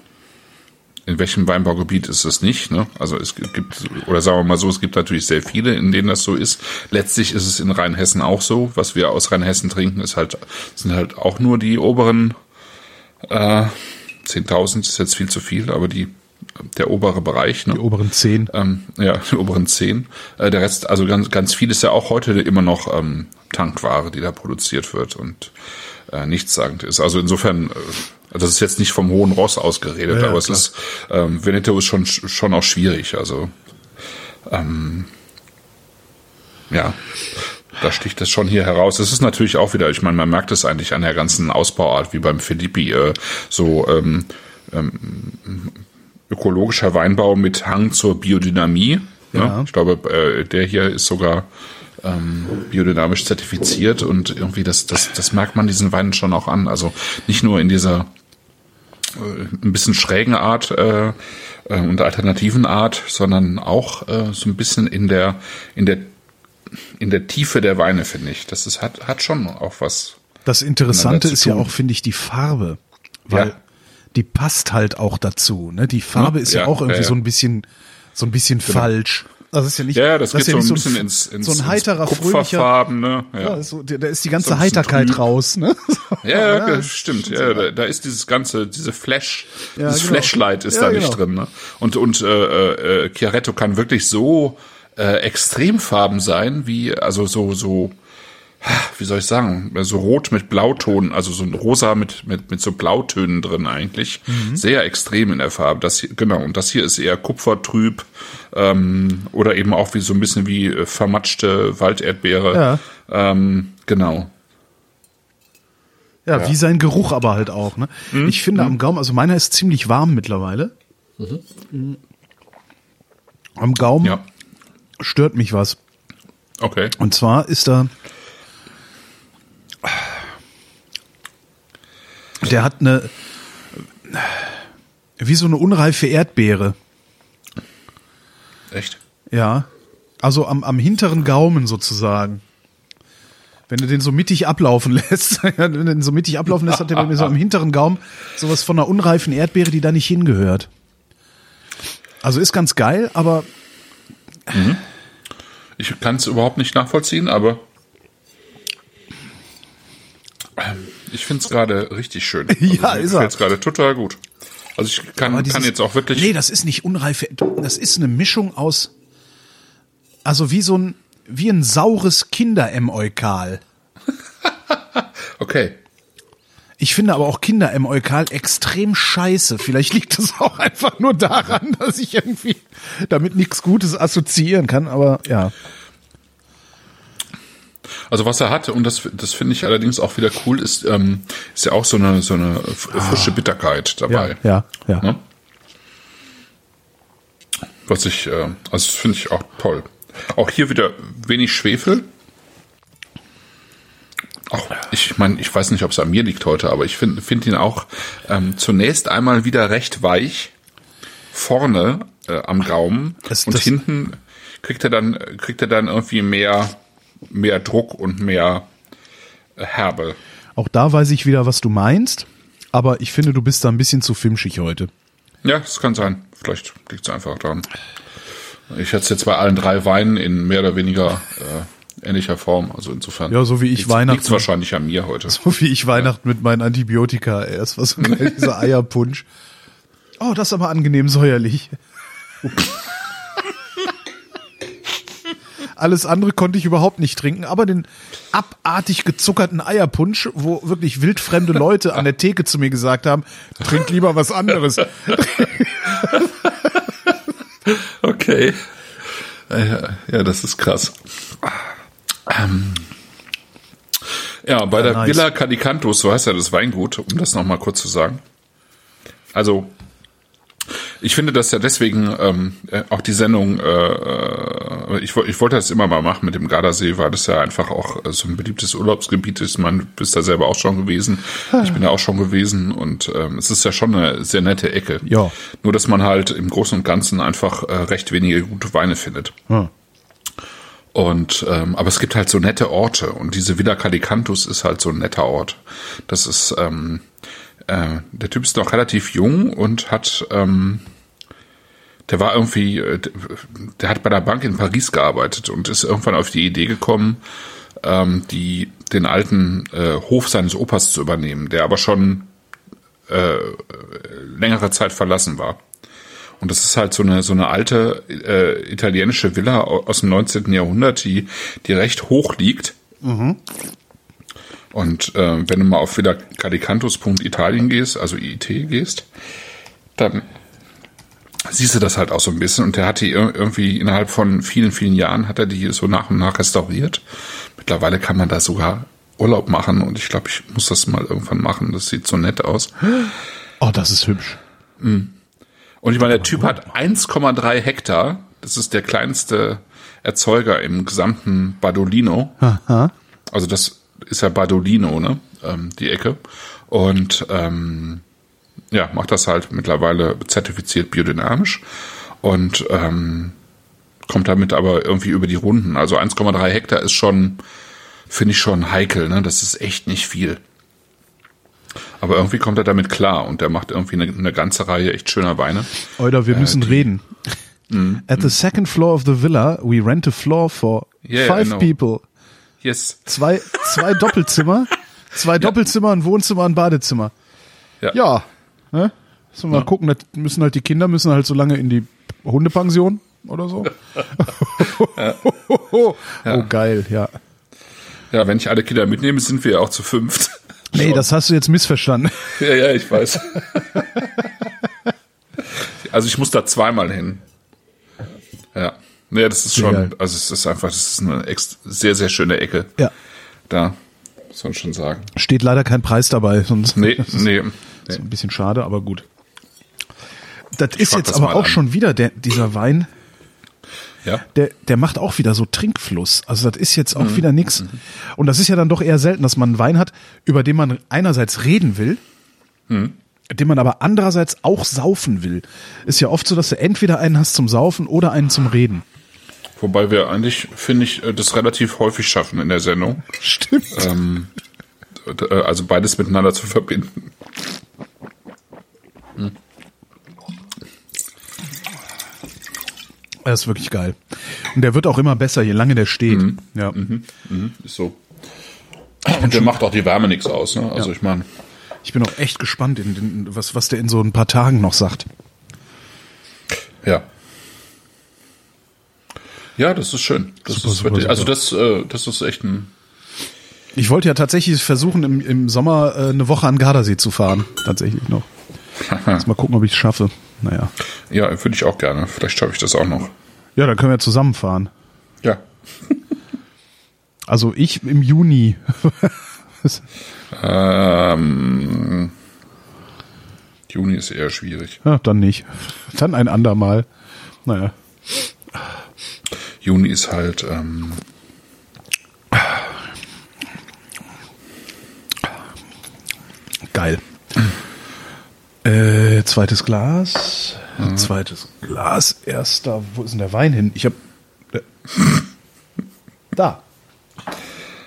in welchem Weinbaugebiet ist es nicht? Ne? Also es gibt, oder sagen wir mal so, es gibt natürlich sehr viele, in denen das so ist. Letztlich ist es in Rheinhessen auch so. Was wir aus Rheinhessen trinken, ist halt, sind halt auch nur die oberen äh, 10.000 ist jetzt viel zu viel, aber die der obere Bereich. Ne? Die oberen zehn. Ähm, ja, die oberen zehn. Äh, der Rest, also ganz, ganz viel ist ja auch heute immer noch ähm, Tankware, die da produziert wird und äh, nichtssagend ist. Also insofern, äh, das ist jetzt nicht vom hohen Ross ausgeredet, Ja, ja, aber es klar. ist, ähm, Veneto ist schon, schon auch schwierig. Also, ähm, ja, da sticht das schon hier heraus. Es ist natürlich auch wieder, ich meine, man merkt es eigentlich an der ganzen Ausbauart, wie beim Filippi, äh, so ähm, ähm, ökologischer Weinbau mit Hang zur Biodynamie. Ja. Ne? Ich glaube, äh, der hier ist sogar ähm, biodynamisch zertifiziert und irgendwie das, das, das merkt man diesen Weinen schon auch an. Also nicht nur in dieser äh, ein bisschen schrägen Art äh, äh, und alternativen Art, sondern auch äh, so ein bisschen in der in der in der Tiefe der Weine finde ich. Das ist, hat hat schon auch was. Das Interessante ist ja auch, finde ich, die Farbe. Weil Ja. die passt halt auch dazu. Ne? Die Farbe Ja, ist ja, ja, auch irgendwie ja, ja. so ein bisschen, so ein bisschen falsch. Das ist ja nicht, Ja, das, ist geht ja so ein nicht bisschen ein, ins, ins, so ein heiterer, ins fröhlicher. Kupferfarben, ne? Ja. Ja, so, da ist die ganze So ein bisschen Heiterkeit trüb. raus. Ne? Ja, ja, das stimmt. Ja, da, da ist dieses ganze, diese Flash, Ja, dieses genau. Flashlight ist Ja, da nicht genau. drin. Ne? Und und äh, äh, Chiaretto kann wirklich so äh, Extremfarben sein, wie also so so wie soll ich sagen, so rot mit Blauton, also so ein rosa mit mit mit so Blautönen drin eigentlich, Mhm. sehr extrem in der Farbe. Das hier, genau und das hier ist eher kupfertrüb ähm, oder eben auch wie so ein bisschen wie äh, vermatschte Walderdbeere. Ja. Ähm, genau. Ja, wie sein Geruch aber halt auch. Ne? Ich finde am Gaumen, also meiner ist ziemlich warm mittlerweile. Mhm. Am Gaumen Ja. Stört mich was. Okay. Und zwar ist da. Der hat eine. Wie so eine unreife Erdbeere. Echt? Ja. Also am, am hinteren Gaumen sozusagen. Wenn du den so mittig ablaufen lässt, wenn du den so mittig ablaufen lässt, hat der bei mir so am hinteren Gaumen sowas von einer unreifen Erdbeere, die da nicht hingehört. Also ist ganz geil, aber Ich kann es überhaupt nicht nachvollziehen, aber ähm, ich finde es gerade richtig schön. Ja, mir ist er. gerade total gut. Also ich kann, Aber kann dieses- jetzt auch wirklich. Nee, das ist nicht unreife. Das ist eine Mischung aus. Also wie so ein wie ein saures Kinder-M-Eukal. Okay. Ich finde aber auch Kinder-M-Eukal extrem scheiße. Vielleicht liegt es auch einfach nur daran, dass ich irgendwie damit nichts Gutes assoziieren kann. Aber ja. Also was er hat, und das, das finde ich allerdings auch wieder cool, ist, ähm, ist ja auch so eine, so eine f- frische Bitterkeit dabei. Ja, ja, ja. Ne? Was ich, äh, also das finde ich auch toll. Auch hier wieder wenig Schwefel. Auch, ich meine, ich weiß nicht, ob es an mir liegt heute, aber ich finde find ihn auch ähm, zunächst einmal wieder recht weich. Vorne äh, am Gaumen Das- und das- hinten kriegt er dann kriegt er dann irgendwie mehr mehr Druck und mehr äh, Herbe. Auch da weiß ich wieder, was du meinst. Aber ich finde, du bist da ein bisschen zu filmschig heute. Ja, das kann sein. Vielleicht liegt es einfach daran. Ich hätte es jetzt bei allen drei Weinen in mehr oder weniger äh, ähnlicher Form. Also insofern. Ja, so wie ich liegt's- Weihnachten- liegt's wahrscheinlich an mir heute. So wie ich Weihnachten mit meinen Antibiotika. Erst geil, dieser Eierpunsch. Oh, das ist aber angenehm säuerlich. Alles andere konnte ich überhaupt nicht trinken, aber den abartig gezuckerten Eierpunsch, wo wirklich wildfremde Leute an der Theke zu mir gesagt haben, trink lieber was anderes. Okay. Ja, ja, das ist krass. Ähm, ja, bei der nice. Villa Calicantus, so heißt ja das Weingut, um das nochmal kurz zu sagen. Also, ich finde das ja deswegen ähm, äh, auch die Sendung, äh, äh, ich, ich wollte das immer mal machen mit dem Gardasee, weil das ja einfach auch äh, so ein beliebtes Urlaubsgebiet ist. Man bist da selber auch schon gewesen. Ich bin da auch schon gewesen und ähm, es ist ja schon eine sehr nette Ecke. Ja. Nur, dass man halt im Großen und Ganzen einfach äh, recht wenige gute Weine findet. Hm. Und ähm, aber es gibt halt so nette Orte und diese Villa Calicantus ist halt so ein netter Ort. Das ist ähm, äh, der Typ ist noch relativ jung und hat ähm, der war irgendwie äh, der hat bei der Bank in Paris gearbeitet und ist irgendwann auf die Idee gekommen, ähm, die den alten äh, Hof seines Opas zu übernehmen, der aber schon äh, längere Zeit verlassen war. Und das ist halt so eine so eine alte äh, italienische Villa au- aus dem 19. Jahrhundert, die die recht hoch liegt. Und äh, wenn du mal auf villacalicantus.italien gehst, also IT gehst, dann siehst du das halt auch so ein bisschen. Und der hat die ir- irgendwie innerhalb von vielen, vielen Jahren hat er die so nach und nach restauriert. Mittlerweile kann man da sogar Urlaub machen und ich glaube, ich muss das mal irgendwann machen. Das sieht so nett aus. Oh, das ist hübsch. Und ich meine, der Typ hat 1,3 Hektar. Das ist der kleinste Erzeuger im gesamten Badolino. Also das ist ja Badolino, ne? Ähm, die Ecke. Und ähm, ja, macht das halt mittlerweile zertifiziert biodynamisch und ähm, kommt damit aber irgendwie über die Runden. Also 1,3 Hektar ist schon, finde ich schon heikel, ne? Das ist echt nicht viel. Aber irgendwie kommt er damit klar und der macht irgendwie eine, eine ganze Reihe echt schöner Weine. Oder wir müssen reden. Mhm. At the second floor of the villa, we rent a floor for Yeah, five people. Yes. Zwei, zwei Doppelzimmer, zwei Doppelzimmer, ein Wohnzimmer, ein Badezimmer. Ja. Ja, ne? Müssen wir mal gucken, das müssen halt die Kinder müssen halt so lange in die Hundepension oder so. Oh, geil, ja. Ja, wenn ich alle Kinder mitnehme, sind wir ja auch zu fünft. Nee, Schon. das hast du jetzt missverstanden. Ja, ja, ich weiß. also ich muss da zweimal hin. Ja. Nee, das ist schon, geil. also es ist einfach, das ist eine sehr, sehr schöne Ecke. Ja. Da, muss man schon sagen. Steht leider kein Preis dabei, sonst Nee, das ist nee. nee. ein bisschen schade, aber gut. Das ist frag jetzt aber auch an. schon wieder der, dieser Wein, Ja, der, der macht auch wieder so Trinkfluss. Also das ist jetzt Mhm. auch wieder nix. Und das ist ja dann doch eher selten, dass man einen Wein hat, über den man einerseits reden will, Mhm. den man aber andererseits auch saufen will. Ist ja oft so, dass du entweder einen hast zum Saufen oder einen zum Reden. wobei wir eigentlich, finde ich, äh, das relativ häufig schaffen in der Sendung. Stimmt. Ähm, äh, also beides miteinander zu verbinden. Das ist wirklich geil. Und der wird auch immer besser, je lange der steht. Mhm. Ja. Ist so. Und der macht auch die Wärme nichts aus, ne? Also ich meine, Ich bin auch echt gespannt, in den, was, was der in so ein paar Tagen noch sagt. ja. Ja, das ist schön. Das Super, ist super, wirklich, also super. das, äh, das ist echt ein, Ich wollte ja tatsächlich versuchen, im, im Sommer äh, eine Woche an Gardasee zu fahren. Tatsächlich noch. Mal gucken, ob ich es schaffe. Naja. ja, würde ich auch gerne. Vielleicht schaffe ich das auch noch. Ja, dann können wir zusammenfahren. Ja. Also ich im Juni. Ähm, Juni ist eher schwierig. ja, dann nicht. Dann ein andermal. Naja. Juni ist halt, ähm, Geil. Äh, zweites Glas. Zweites Glas. Erster. Wo ist denn der Wein hin? Ich hab. äh, Da.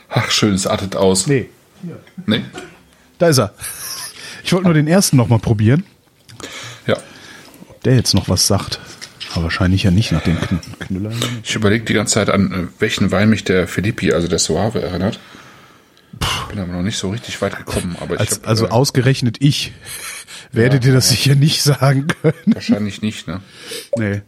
ach schön, es artet aus. Nee. Nee. Da ist er. Ich wollte nur den ersten noch mal probieren. Ja. Ob der jetzt noch was sagt. Aber wahrscheinlich ja nicht nach dem Kn Knüller. Ich überlege die ganze Zeit an, äh, welchen Wein mich der Filippi, also der Suave, erinnert. Bin aber noch nicht so richtig weit gekommen. Aber ich Als, hab, also äh, ausgerechnet ich werde dir das sicher nicht sagen können. wahrscheinlich nicht, ne? Nee.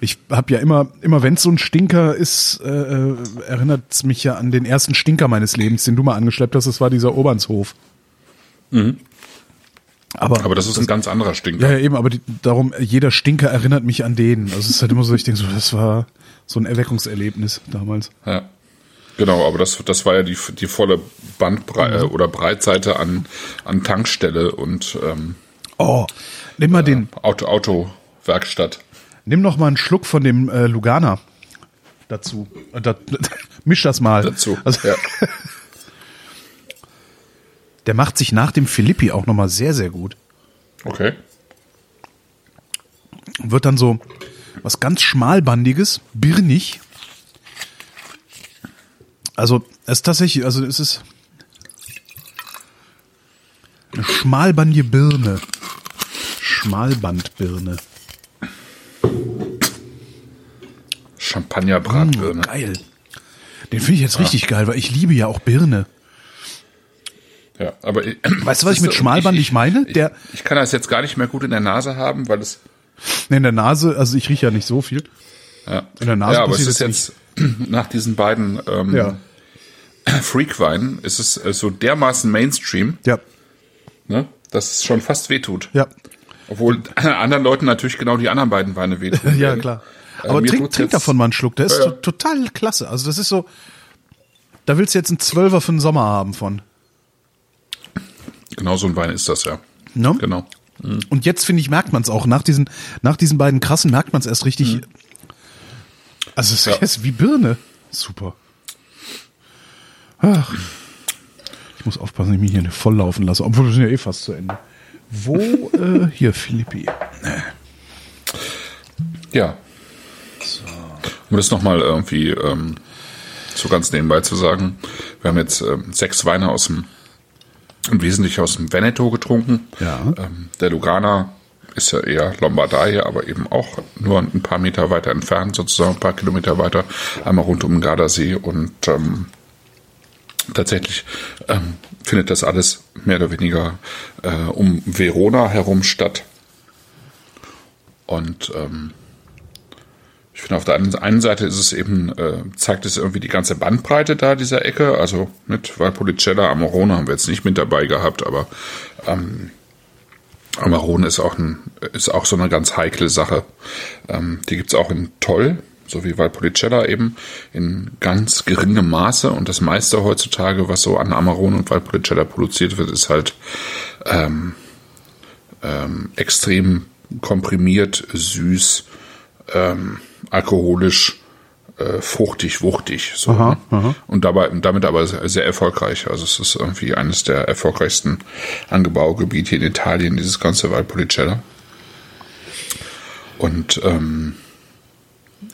Ich habe ja immer, immer wenn es so ein Stinker ist, äh, äh, erinnert es mich ja an den ersten Stinker meines Lebens, den du mal angeschleppt hast. Das war dieser Obernshof. Aber, Aber das ist ein ganz anderer Stinker. ja, ja, eben, aber die, darum, jeder Stinker erinnert mich an den. Also es ist halt immer so, ich denke so, das war so ein Erweckungserlebnis damals. Ja. Genau, aber das, das war ja die, die volle Bandbreite oder Breitseite an, an Tankstelle und ähm, Oh, nimm mal den, Auto, Autowerkstatt. nimm noch mal einen Schluck von dem äh, Lugana dazu. Äh, da, misch das mal. dazu. Also, ja. Der macht sich nach dem Filippi auch noch mal sehr, sehr gut. Okay. wird dann so was ganz schmalbandiges, birnig. Also es ist tatsächlich, also es ist eine schmalbandige Birne. Schmalbandbirne. Champagnerbratbirne. Geil. Den finde ich jetzt richtig geil, weil ich liebe ja auch Birne. Ja, aber Weißt du, was ich mit Siehste, schmalbandig ich, meine? Ich, Der- ich kann das jetzt gar nicht mehr gut in der Nase haben, weil es In der Nase, also ich rieche ja nicht so viel. ja, In der Nase ja, aber es ist jetzt jetzt nach diesen beiden ähm, Ja. Freak-Weinen ist es äh, so dermaßen Mainstream, Ja, ne, dass es schon fast wehtut. ja. Obwohl anderen Leuten natürlich genau die anderen beiden Weine wehtun. Ja, klar. Äh, Aber trink, trink davon mal einen Schluck. Der ist Ja, ja. to- total klasse. Also das ist so, da willst du jetzt einen Zwölfer für den Sommer haben von. Genau so ein Wein ist das, ja. Ne? Genau. Und jetzt, finde ich, merkt man es auch. Nach diesen, nach diesen beiden krassen merkt man es erst richtig. Also es Ja. ist wie Birne. Super. Ach. Ich muss aufpassen, dass ich mich hier nicht volllaufen lasse. Obwohl wir sind ja eh fast zu Ende. Wo, äh, hier, Philippi. Ja. Um das nochmal irgendwie ähm, so ganz nebenbei zu sagen. Wir haben jetzt äh, sechs Weine aus dem, im Wesentlichen aus dem Veneto getrunken. Ja. Ähm, der Lugana ist ja eher Lombardei, aber eben auch nur ein paar Meter weiter entfernt, sozusagen ein paar Kilometer weiter, einmal rund um den Gardasee und ähm, tatsächlich ähm, findet das alles mehr oder weniger äh, um Verona herum statt. Und ähm, ich finde, auf der einen Seite ist es eben, äh, zeigt es irgendwie die ganze Bandbreite da dieser Ecke. Also mit Valpolicella, Amarone haben wir jetzt nicht mit dabei gehabt, aber ähm, Amarone ist auch, ein, ist auch so eine ganz heikle Sache. Ähm, die gibt's auch in Toll, so wie Valpolicella eben, in ganz geringem Maße. Und das meiste heutzutage, was so an Amarone und Valpolicella produziert wird, ist halt ähm, ähm, extrem komprimiert, süß, ähm, alkoholisch, äh, fruchtig, wuchtig. So, Aha, ne? aha. Und dabei, damit aber sehr, erfolgreich. Also es ist irgendwie eines der erfolgreichsten Angebaugebiete in Italien, dieses ganze Valpolicella. Und ähm,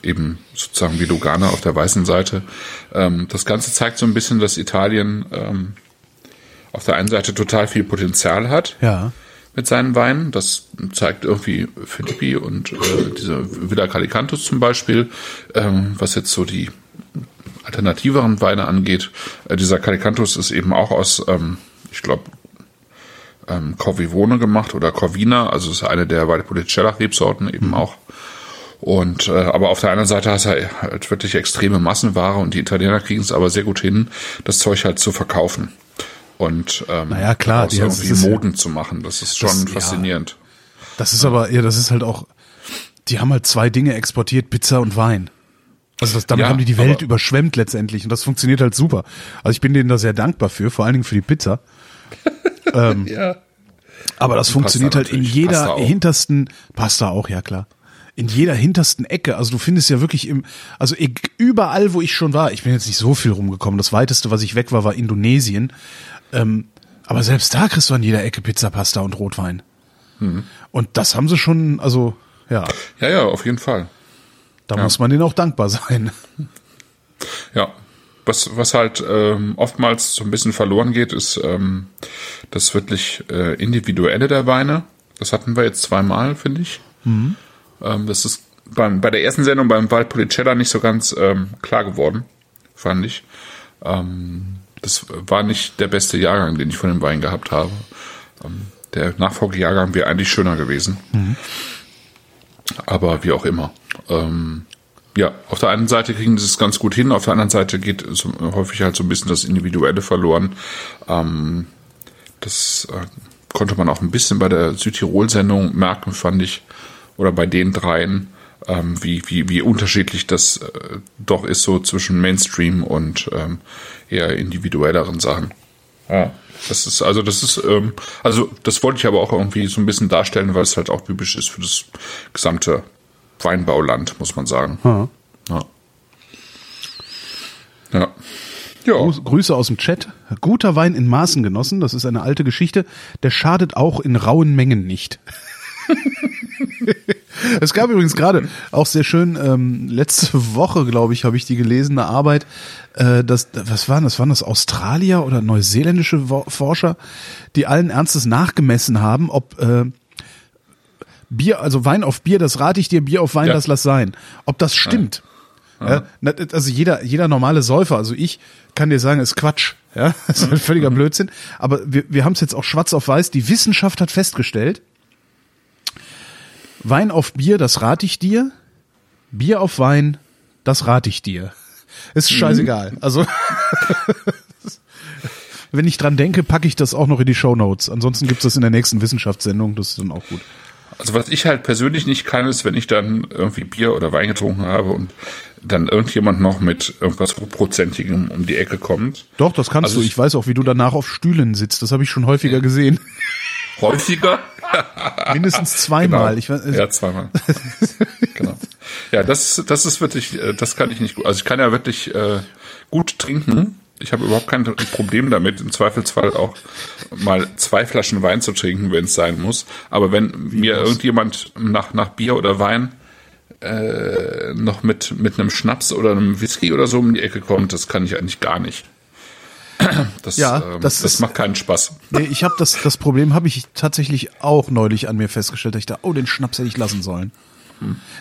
eben sozusagen wie Lugana auf der weißen Seite. Ähm, das Ganze zeigt so ein bisschen, dass Italien ähm, auf der einen Seite total viel Potenzial hat Ja. mit seinen Weinen. Das zeigt irgendwie Filippi und äh, diese Villa Calicantus zum Beispiel, ähm, was jetzt so die alternativeren Weine angeht. Äh, dieser Calicantus ist eben auch aus, ähm, ich glaube, ähm, Corvivone gemacht oder Corvina, also ist eine der Valpolicella-Rebsorten eben auch. Und äh, aber auf der anderen Seite hast du halt wirklich extreme Massenware und die Italiener kriegen es aber sehr gut hin, das Zeug halt zu verkaufen. Und ähm, Naja, klar, die- das irgendwie ja- Moden zu machen. Das ist schon Das- ja. faszinierend. Das ist aber, ja, das ist halt auch, die haben halt zwei Dinge exportiert, Pizza und Wein. Also das, damit Ja, haben die die Welt überschwemmt letztendlich und das funktioniert halt super. Also ich bin denen da sehr dankbar für, vor allen Dingen für die Pizza. Ja. Aber das funktioniert halt in jeder Pasta hintersten, Pasta auch, ja klar. In jeder hintersten Ecke. Also du findest ja wirklich im, also überall, wo ich schon war, ich bin jetzt nicht so viel rumgekommen. Das weiteste, was ich weg war, war Indonesien. Ähm, aber selbst da kriegst du an jeder Ecke Pizza, Pasta und Rotwein. Mhm. Und das haben sie schon, also ja, ja, ja, auf jeden Fall. da Ja. muss man denen auch dankbar sein. Ja. Was, was halt ähm, oftmals so ein bisschen verloren geht, ist ähm, das wirklich äh, Individuelle der Weine. Das hatten wir jetzt zweimal, finde ich. Ähm, das ist beim, bei der ersten Sendung beim Valpolicella nicht so ganz ähm, klar geworden, fand ich. Ähm, das war nicht der beste Jahrgang, den ich von dem Wein gehabt habe. Ähm, der Nachfolgejahrgang wäre eigentlich schöner gewesen. Aber wie auch immer. Ähm, ja, auf der einen Seite kriegen sie es ganz gut hin, auf der anderen Seite geht so, häufig halt so ein bisschen das Individuelle verloren. Ähm, das äh, konnte man auch ein bisschen bei der Südtirol-Sendung merken, fand ich, oder bei den dreien, ähm, wie, wie, wie unterschiedlich das äh, doch ist so zwischen Mainstream und ähm, eher individuelleren Sachen. Ja. Das ist, also das ist, ähm, also das wollte ich aber auch irgendwie so ein bisschen darstellen, weil es halt auch typisch ist für das gesamte Weinbauland, muss man sagen. Ja. Ja. Ja. Ja. Grüße aus dem Chat. Guter Wein in Maßen genossen, das ist eine alte Geschichte. Der schadet auch in rauen Mengen nicht. es gab übrigens gerade auch sehr schön, ähm, letzte Woche, glaube ich, habe ich die gelesen, eine Arbeit, äh, das, was waren das? Waren das Australier oder neuseeländische Wo- Forscher, die allen Ernstes nachgemessen haben, ob äh, Bier, also Wein auf Bier, das rate ich dir, Bier auf Wein, Ja. das lass sein. Ob das stimmt. Ja, na, also jeder, jeder normale Säufer, also ich kann dir sagen, ist Quatsch. Ja, das ist ein völliger Blödsinn. Aber wir, wir haben es jetzt auch schwarz auf weiß. Die Wissenschaft hat festgestellt, Wein auf Bier, das rate ich dir. Bier auf Wein, das rate ich dir. Ist scheißegal. Also wenn ich dran denke, packe ich das auch noch in die Show Notes. Ansonsten gibt's das in der nächsten Wissenschaftssendung. Das ist dann auch gut. Also was ich halt persönlich nicht kann, ist, wenn ich dann irgendwie Bier oder Wein getrunken habe und dann irgendjemand noch mit irgendwas hochprozentigem um die Ecke kommt. Doch, das kannst Also du. ich- Ich weiß auch, wie du danach auf Stühlen sitzt. Das habe ich schon häufiger gesehen. Häufiger? Mindestens zweimal. Ich weiß, ja, zweimal. genau. Ja, das, das ist wirklich, äh, das kann ich nicht gut. Also ich kann ja wirklich äh, gut trinken. Ich habe überhaupt kein Problem damit, im Zweifelsfall auch mal zwei Flaschen Wein zu trinken, wenn es sein muss. Aber wenn mir irgendjemand nach, nach Bier oder Wein äh, noch mit, mit einem Schnaps oder einem Whisky oder so um die Ecke kommt, das kann ich eigentlich gar nicht. Das, Ja, ähm, das das, ist- macht keinen Spaß. Nee, ich habe das, das Problem habe ich tatsächlich auch neulich an mir festgestellt, dass ich da, oh, den Schnaps hätte ich lassen sollen.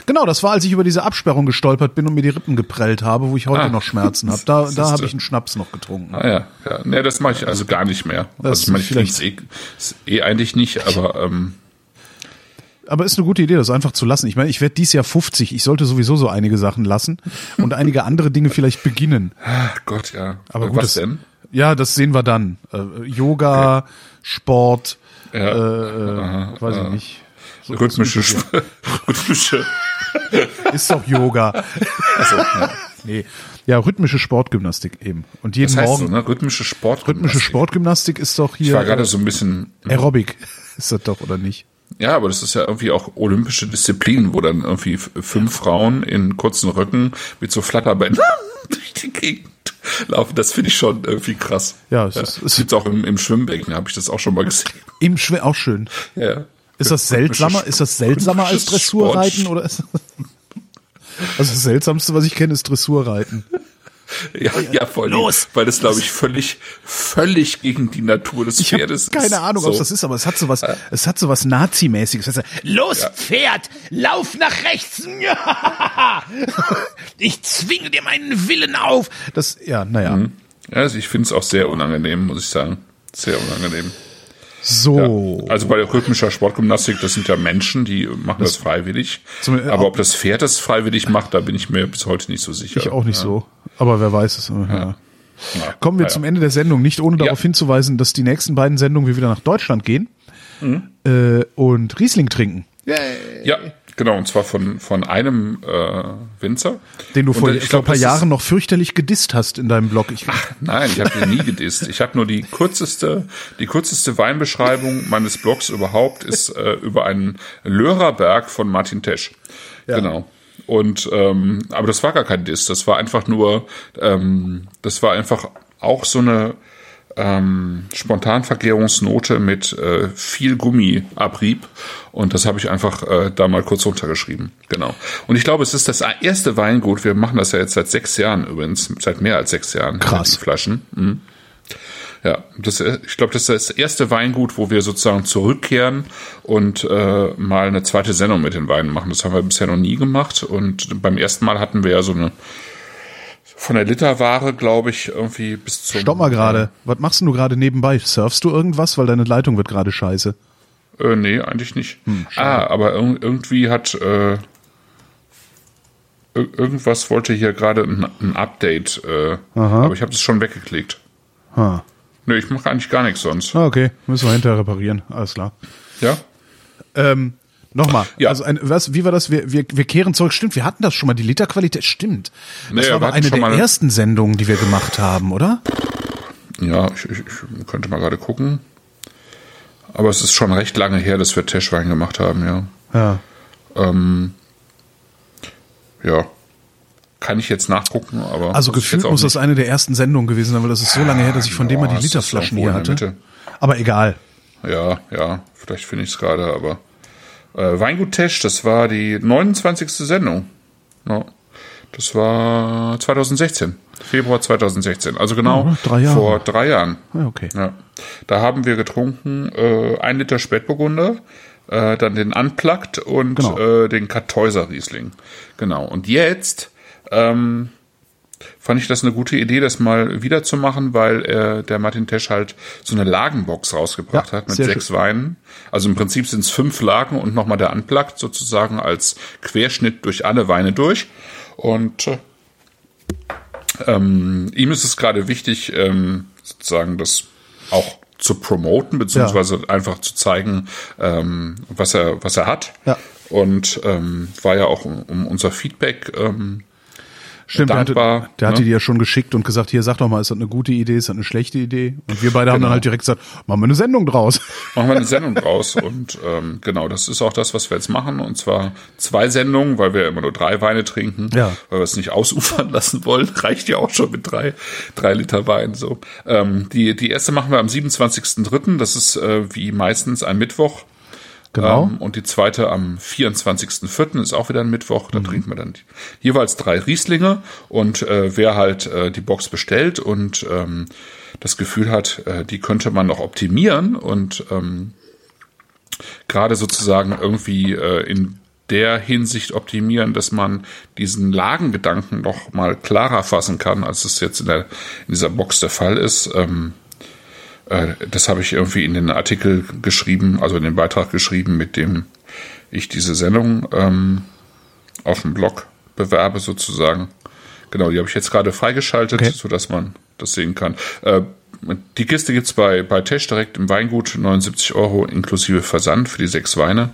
Genau, das war, als ich über diese Absperrung gestolpert bin und mir die Rippen geprellt habe, wo ich heute Ah. noch Schmerzen habe. Da, da habe ich einen Schnaps noch getrunken. Ah ja, ja. Nee, das mache ich also gar nicht mehr. Das also ich meine, ich eh, eh eigentlich nicht, aber ähm, Aber ist eine gute Idee, das einfach zu lassen. Ich meine, ich werde dies Jahr 50. Ich sollte sowieso so einige Sachen lassen und einige andere Dinge vielleicht beginnen. ach Gott, ja. Aber Äh, gut, was denn? Ja, das sehen wir dann. Äh, Yoga, Sport, Ja. äh, äh, weiß ich nicht. So, Rhythmische, Sp- rhythmische. Ist doch Yoga. Also, ja. nee. Ja, rhythmische Sportgymnastik eben. Und jeden Das heißt Morgen so, ne? Rhythmische Sport. rhythmische Sportgymnastik ist doch Ich war hier gerade so ein bisschen. Aerobic. Ist das doch oder nicht? Ja, aber das ist ja irgendwie auch olympische Disziplin, wo dann irgendwie fünf Frauen in kurzen Röcken mit so Flatterbändern durch die Gegend laufen. Das finde ich schon irgendwie krass. Ja, es ist- es- das gibt's auch im, im Schwimmbecken, habe ich das auch schon mal gesehen. Im Schwimmen auch schön. Ja. Ist das seltsamer? Ist das seltsamer als Dressurreiten oder ist Also das seltsamste, was ich kenne, ist Dressurreiten. Ja, ja, voll. Los! Weil das, glaube ich, völlig, völlig gegen die Natur des Ich Pferdes keine ist. Ahnung, so. was das ist, aber es hat sowas, es hat sowas Nazi-mäßiges. Es heißt, Los, Ja. Pferd, lauf nach rechts. Ja. Ich zwinge dir meinen Willen auf. Das, ja, naja. Ja, also ich finde es auch sehr unangenehm, muss ich sagen. Sehr unangenehm. So. Also bei der rhythmischer Sportgymnastik, das sind ja Menschen, die machen das, freiwillig. Zum- Aber ob das Pferd das freiwillig macht, da bin ich mir bis heute nicht so sicher. Ich auch nicht so. Aber wer weiß es. Ja. Kommen wir zum Ende der Sendung, nicht ohne darauf Ja. hinzuweisen, dass die nächsten beiden Sendungen wir wieder nach Deutschland gehen Mhm. äh, und Riesling trinken. Ja, genau, und zwar von, von einem äh, Winzer. Den du vor ich glaub, ein paar Jahren noch fürchterlich gedisst hast in deinem Blog. Ich, Nein, ich habe den nie gedisst. Ich habe nur die kürzeste, die kürzeste Weinbeschreibung meines Blogs überhaupt ist äh, über einen Lörerberg von Martin Tesch. Genau. Und ähm, aber das war gar kein Diss, das war einfach nur, ähm, das war einfach auch so eine ähm, Spontanvergärungsnote mit äh, viel Gummiabrieb und das habe ich einfach äh, da mal kurz runtergeschrieben. Genau. Und ich glaube, es ist das erste Weingut. Wir machen das ja jetzt seit sechs Jahren übrigens, seit mehr als sechs Jahren. Krass. Flaschen. Mhm. Ja, das, ich glaube, das ist das erste Weingut, wo wir sozusagen zurückkehren und äh, mal eine zweite Sendung mit den Weinen machen. Das haben wir bisher noch nie gemacht. Und beim ersten Mal hatten wir ja so eine von der Literware, glaube ich, irgendwie bis zum. Stopp mal gerade. Was machst du gerade nebenbei? Surfst du irgendwas? Weil deine Leitung wird gerade scheiße. Äh, nee, eigentlich nicht. Hm, ah, aber ir irgendwie hat äh, ir- irgendwas wollte hier gerade ein, ein Update, äh, aber ich habe das schon weggeklickt. Ha. Nee, ich mache eigentlich gar nichts sonst. Ah, okay. Müssen wir hinterher reparieren. Alles klar. Ja? Ähm, Nochmal, Ja. also ein, was, wie war das? Wir, wir, wir kehren zurück. Stimmt, wir hatten das schon mal. Die Literqualität stimmt. Das Nee, war aber eine der mal- ersten Sendungen, die wir gemacht haben, oder? Ja, ich, ich, ich könnte mal gerade gucken. Aber es ist schon recht lange her, dass wir Teschwein gemacht haben, ja. Ja. Ähm, ja. Kann ich jetzt nachgucken, aber. Also gefühlt muss das eine der ersten Sendungen gewesen sein, weil das ist so lange her, dass ich von dem mal die Literflaschen hier hatte. Aber egal. Ja, ja, vielleicht finde ich es gerade, aber. Äh, Weingut Tesch, das war die 29. Sendung. Ja. Das war 2016. Februar 2016. Also genau Mhm, drei vor drei Jahren. Ja, okay. Ja. Da haben wir getrunken äh, ein Liter Spätburgunder, äh, dann den Unplugged und Genau. äh, den Kartäuser Riesling. Genau. Und jetzt ähm, fand ich das eine gute Idee, das mal wieder zu machen, weil äh, der Martin Tesch halt so eine Lagenbox rausgebracht Ja, hat mit sechs Weinen. Also im Prinzip sind es fünf Lagen und nochmal der Unplugged sozusagen als Querschnitt durch alle Weine durch. Und äh, ähm, ihm ist es gerade wichtig, ähm, sozusagen das auch zu promoten, beziehungsweise einfach zu zeigen, ähm, was er, was er hat. Ja. Und ähm, war ja auch um, um unser Feedback ähm, Stimmt, der hatte, dankbar, der hatte ne? die ja schon geschickt und gesagt, hier, sag doch mal, ist das eine gute Idee, ist das eine schlechte Idee? Und wir beide haben Genau. dann halt direkt gesagt, machen wir eine Sendung draus. machen wir eine Sendung draus. Und ähm, genau, das ist auch das, was wir jetzt machen. Und zwar zwei Sendungen, weil wir ja immer nur drei Weine trinken, Ja. weil wir es nicht ausufern lassen wollen. Reicht ja auch schon mit drei, drei Liter Wein. So. Ähm, die, die erste machen wir am 27.03. Das ist äh, wie meistens ein Mittwoch. Genau. Ähm, und die zweite am 24.04. ist auch wieder ein Mittwoch. Da mhm. trinken wir dann jeweils drei Rieslinge. Und äh, wer halt äh, die Box bestellt und ähm, das Gefühl hat, äh, die könnte man noch optimieren und ähm, gerade sozusagen irgendwie äh, in der Hinsicht optimieren, dass man diesen Lagengedanken noch mal klarer fassen kann, als es jetzt in, der, in dieser Box der Fall ist. Ähm, äh, das habe ich irgendwie in den Artikel geschrieben, also in den Beitrag geschrieben, mit dem ich diese Sendung ähm, auf dem Blog bewerbe sozusagen. Genau, die habe ich jetzt gerade freigeschaltet, okay. sodass man das sehen kann. Äh, die Kiste gibt's bei, bei Tesch direkt im Weingut, 79 Euro inklusive Versand für die sechs Weine.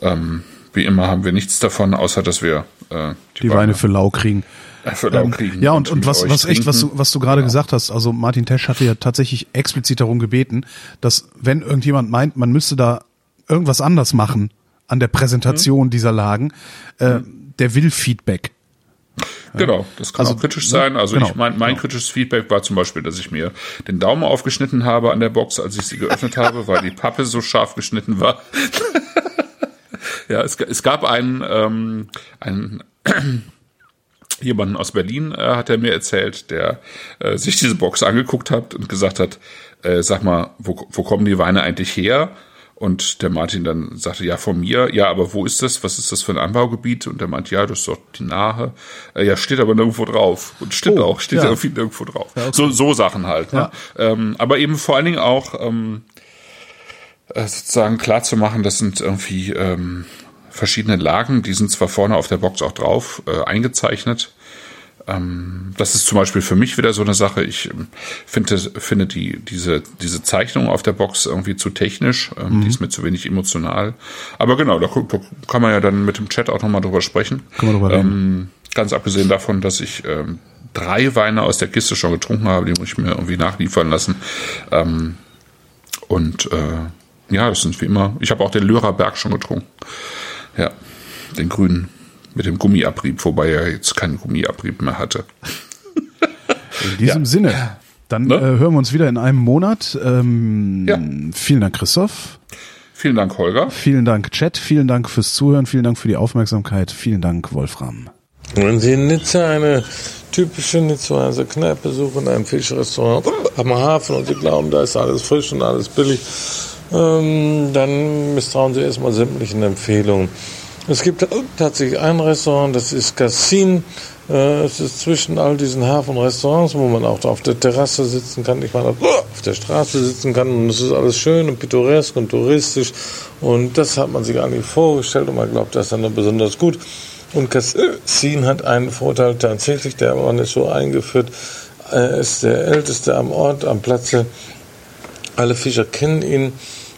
Ähm, wie immer haben wir nichts davon, außer dass wir äh, die, die Weine, Weine für lau kriegen. Äh, für lau ähm, kriegen. ja, und, und was, was echt, was du, was du gerade genau. gesagt hast, also Martin Tesch hatte ja tatsächlich explizit darum gebeten, dass wenn irgendjemand meint, man müsste da irgendwas anders machen an der Präsentation mhm. dieser Lagen, äh, mhm. der will Feedback. Genau, das kann also, auch kritisch sein. Also genau, ich mein, mein genau. kritisches Feedback war zum Beispiel, dass ich mir den Daumen aufgeschnitten habe an der Box, als ich sie geöffnet habe, weil die Pappe so scharf geschnitten war. Ja, es, es gab einen, ähm, einen jemanden aus Berlin, äh, hat er mir erzählt, der äh, sich diese Box angeguckt hat und gesagt hat, äh, sag mal, wo, wo kommen die Weine eigentlich her? Und der Martin dann sagte, ja, von mir, ja, aber wo ist das? Was ist das für ein Anbaugebiet? Und der meint, ja, das ist doch die Nahe. Äh, ja, steht aber nirgendwo drauf. Und stimmt oh, auch, steht ja. irgendwie nirgendwo drauf. Ja, okay. So, so Sachen halt. Ne? Ähm, aber eben vor allen Dingen auch ähm, äh, sozusagen klar zu machen, das sind irgendwie ähm, verschiedene Lagen, die sind zwar vorne auf der Box auch drauf äh, eingezeichnet, ähm, das ist zum Beispiel für mich wieder so eine Sache. Ich ähm, finde, finde die, diese, diese Zeichnung auf der Box irgendwie zu technisch. Ähm, mhm. Die ist mir zu wenig emotional. Aber genau, da, da kann man ja dann mit dem Chat auch nochmal drüber sprechen. Kann man drüber ähm, ganz abgesehen davon, dass ich ähm, drei Weine aus der Kiste schon getrunken habe, die muss ich mir irgendwie nachliefern lassen. Ähm, und äh, ja, das sind wie immer. Ich habe auch den Lyra Berg schon getrunken. Ja, den grünen mit dem Gummiabrieb, wobei er jetzt keinen Gummiabrieb mehr hatte. In diesem ja. Sinne, dann ne? äh, hören wir uns wieder in einem Monat. Ähm, ja. Vielen Dank, Christoph. Vielen Dank, Holger. Vielen Dank, Chat. Vielen Dank fürs Zuhören. Vielen Dank für die Aufmerksamkeit. Vielen Dank, Wolfram. Wenn Sie in Nizza eine typische Nizzaer Kneipe suchen, ein Fischrestaurant am Hafen und Sie glauben, da ist alles frisch und alles billig, ähm, dann misstrauen Sie erstmal sämtlichen Empfehlungen. Es gibt tatsächlich ein Restaurant, das ist Cassin. Äh, es ist zwischen all diesen Hafenrestaurants, wo man auch auf der Terrasse sitzen kann, ich meine, auf der Straße sitzen kann. Und es ist alles schön und pittoresk und touristisch. Und das hat man sich eigentlich vorgestellt und man glaubt, das ist dann besonders gut. Und Cassin hat einen Vorteil tatsächlich, der man ist so eingeführt, er ist der älteste am Ort, am Platze. Alle Fischer kennen ihn.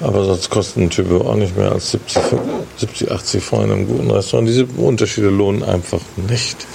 Aber sonst kosten ein Typo auch nicht mehr als 70, 70 80 Franken in einem guten Restaurant. Diese Unterschiede lohnen einfach nicht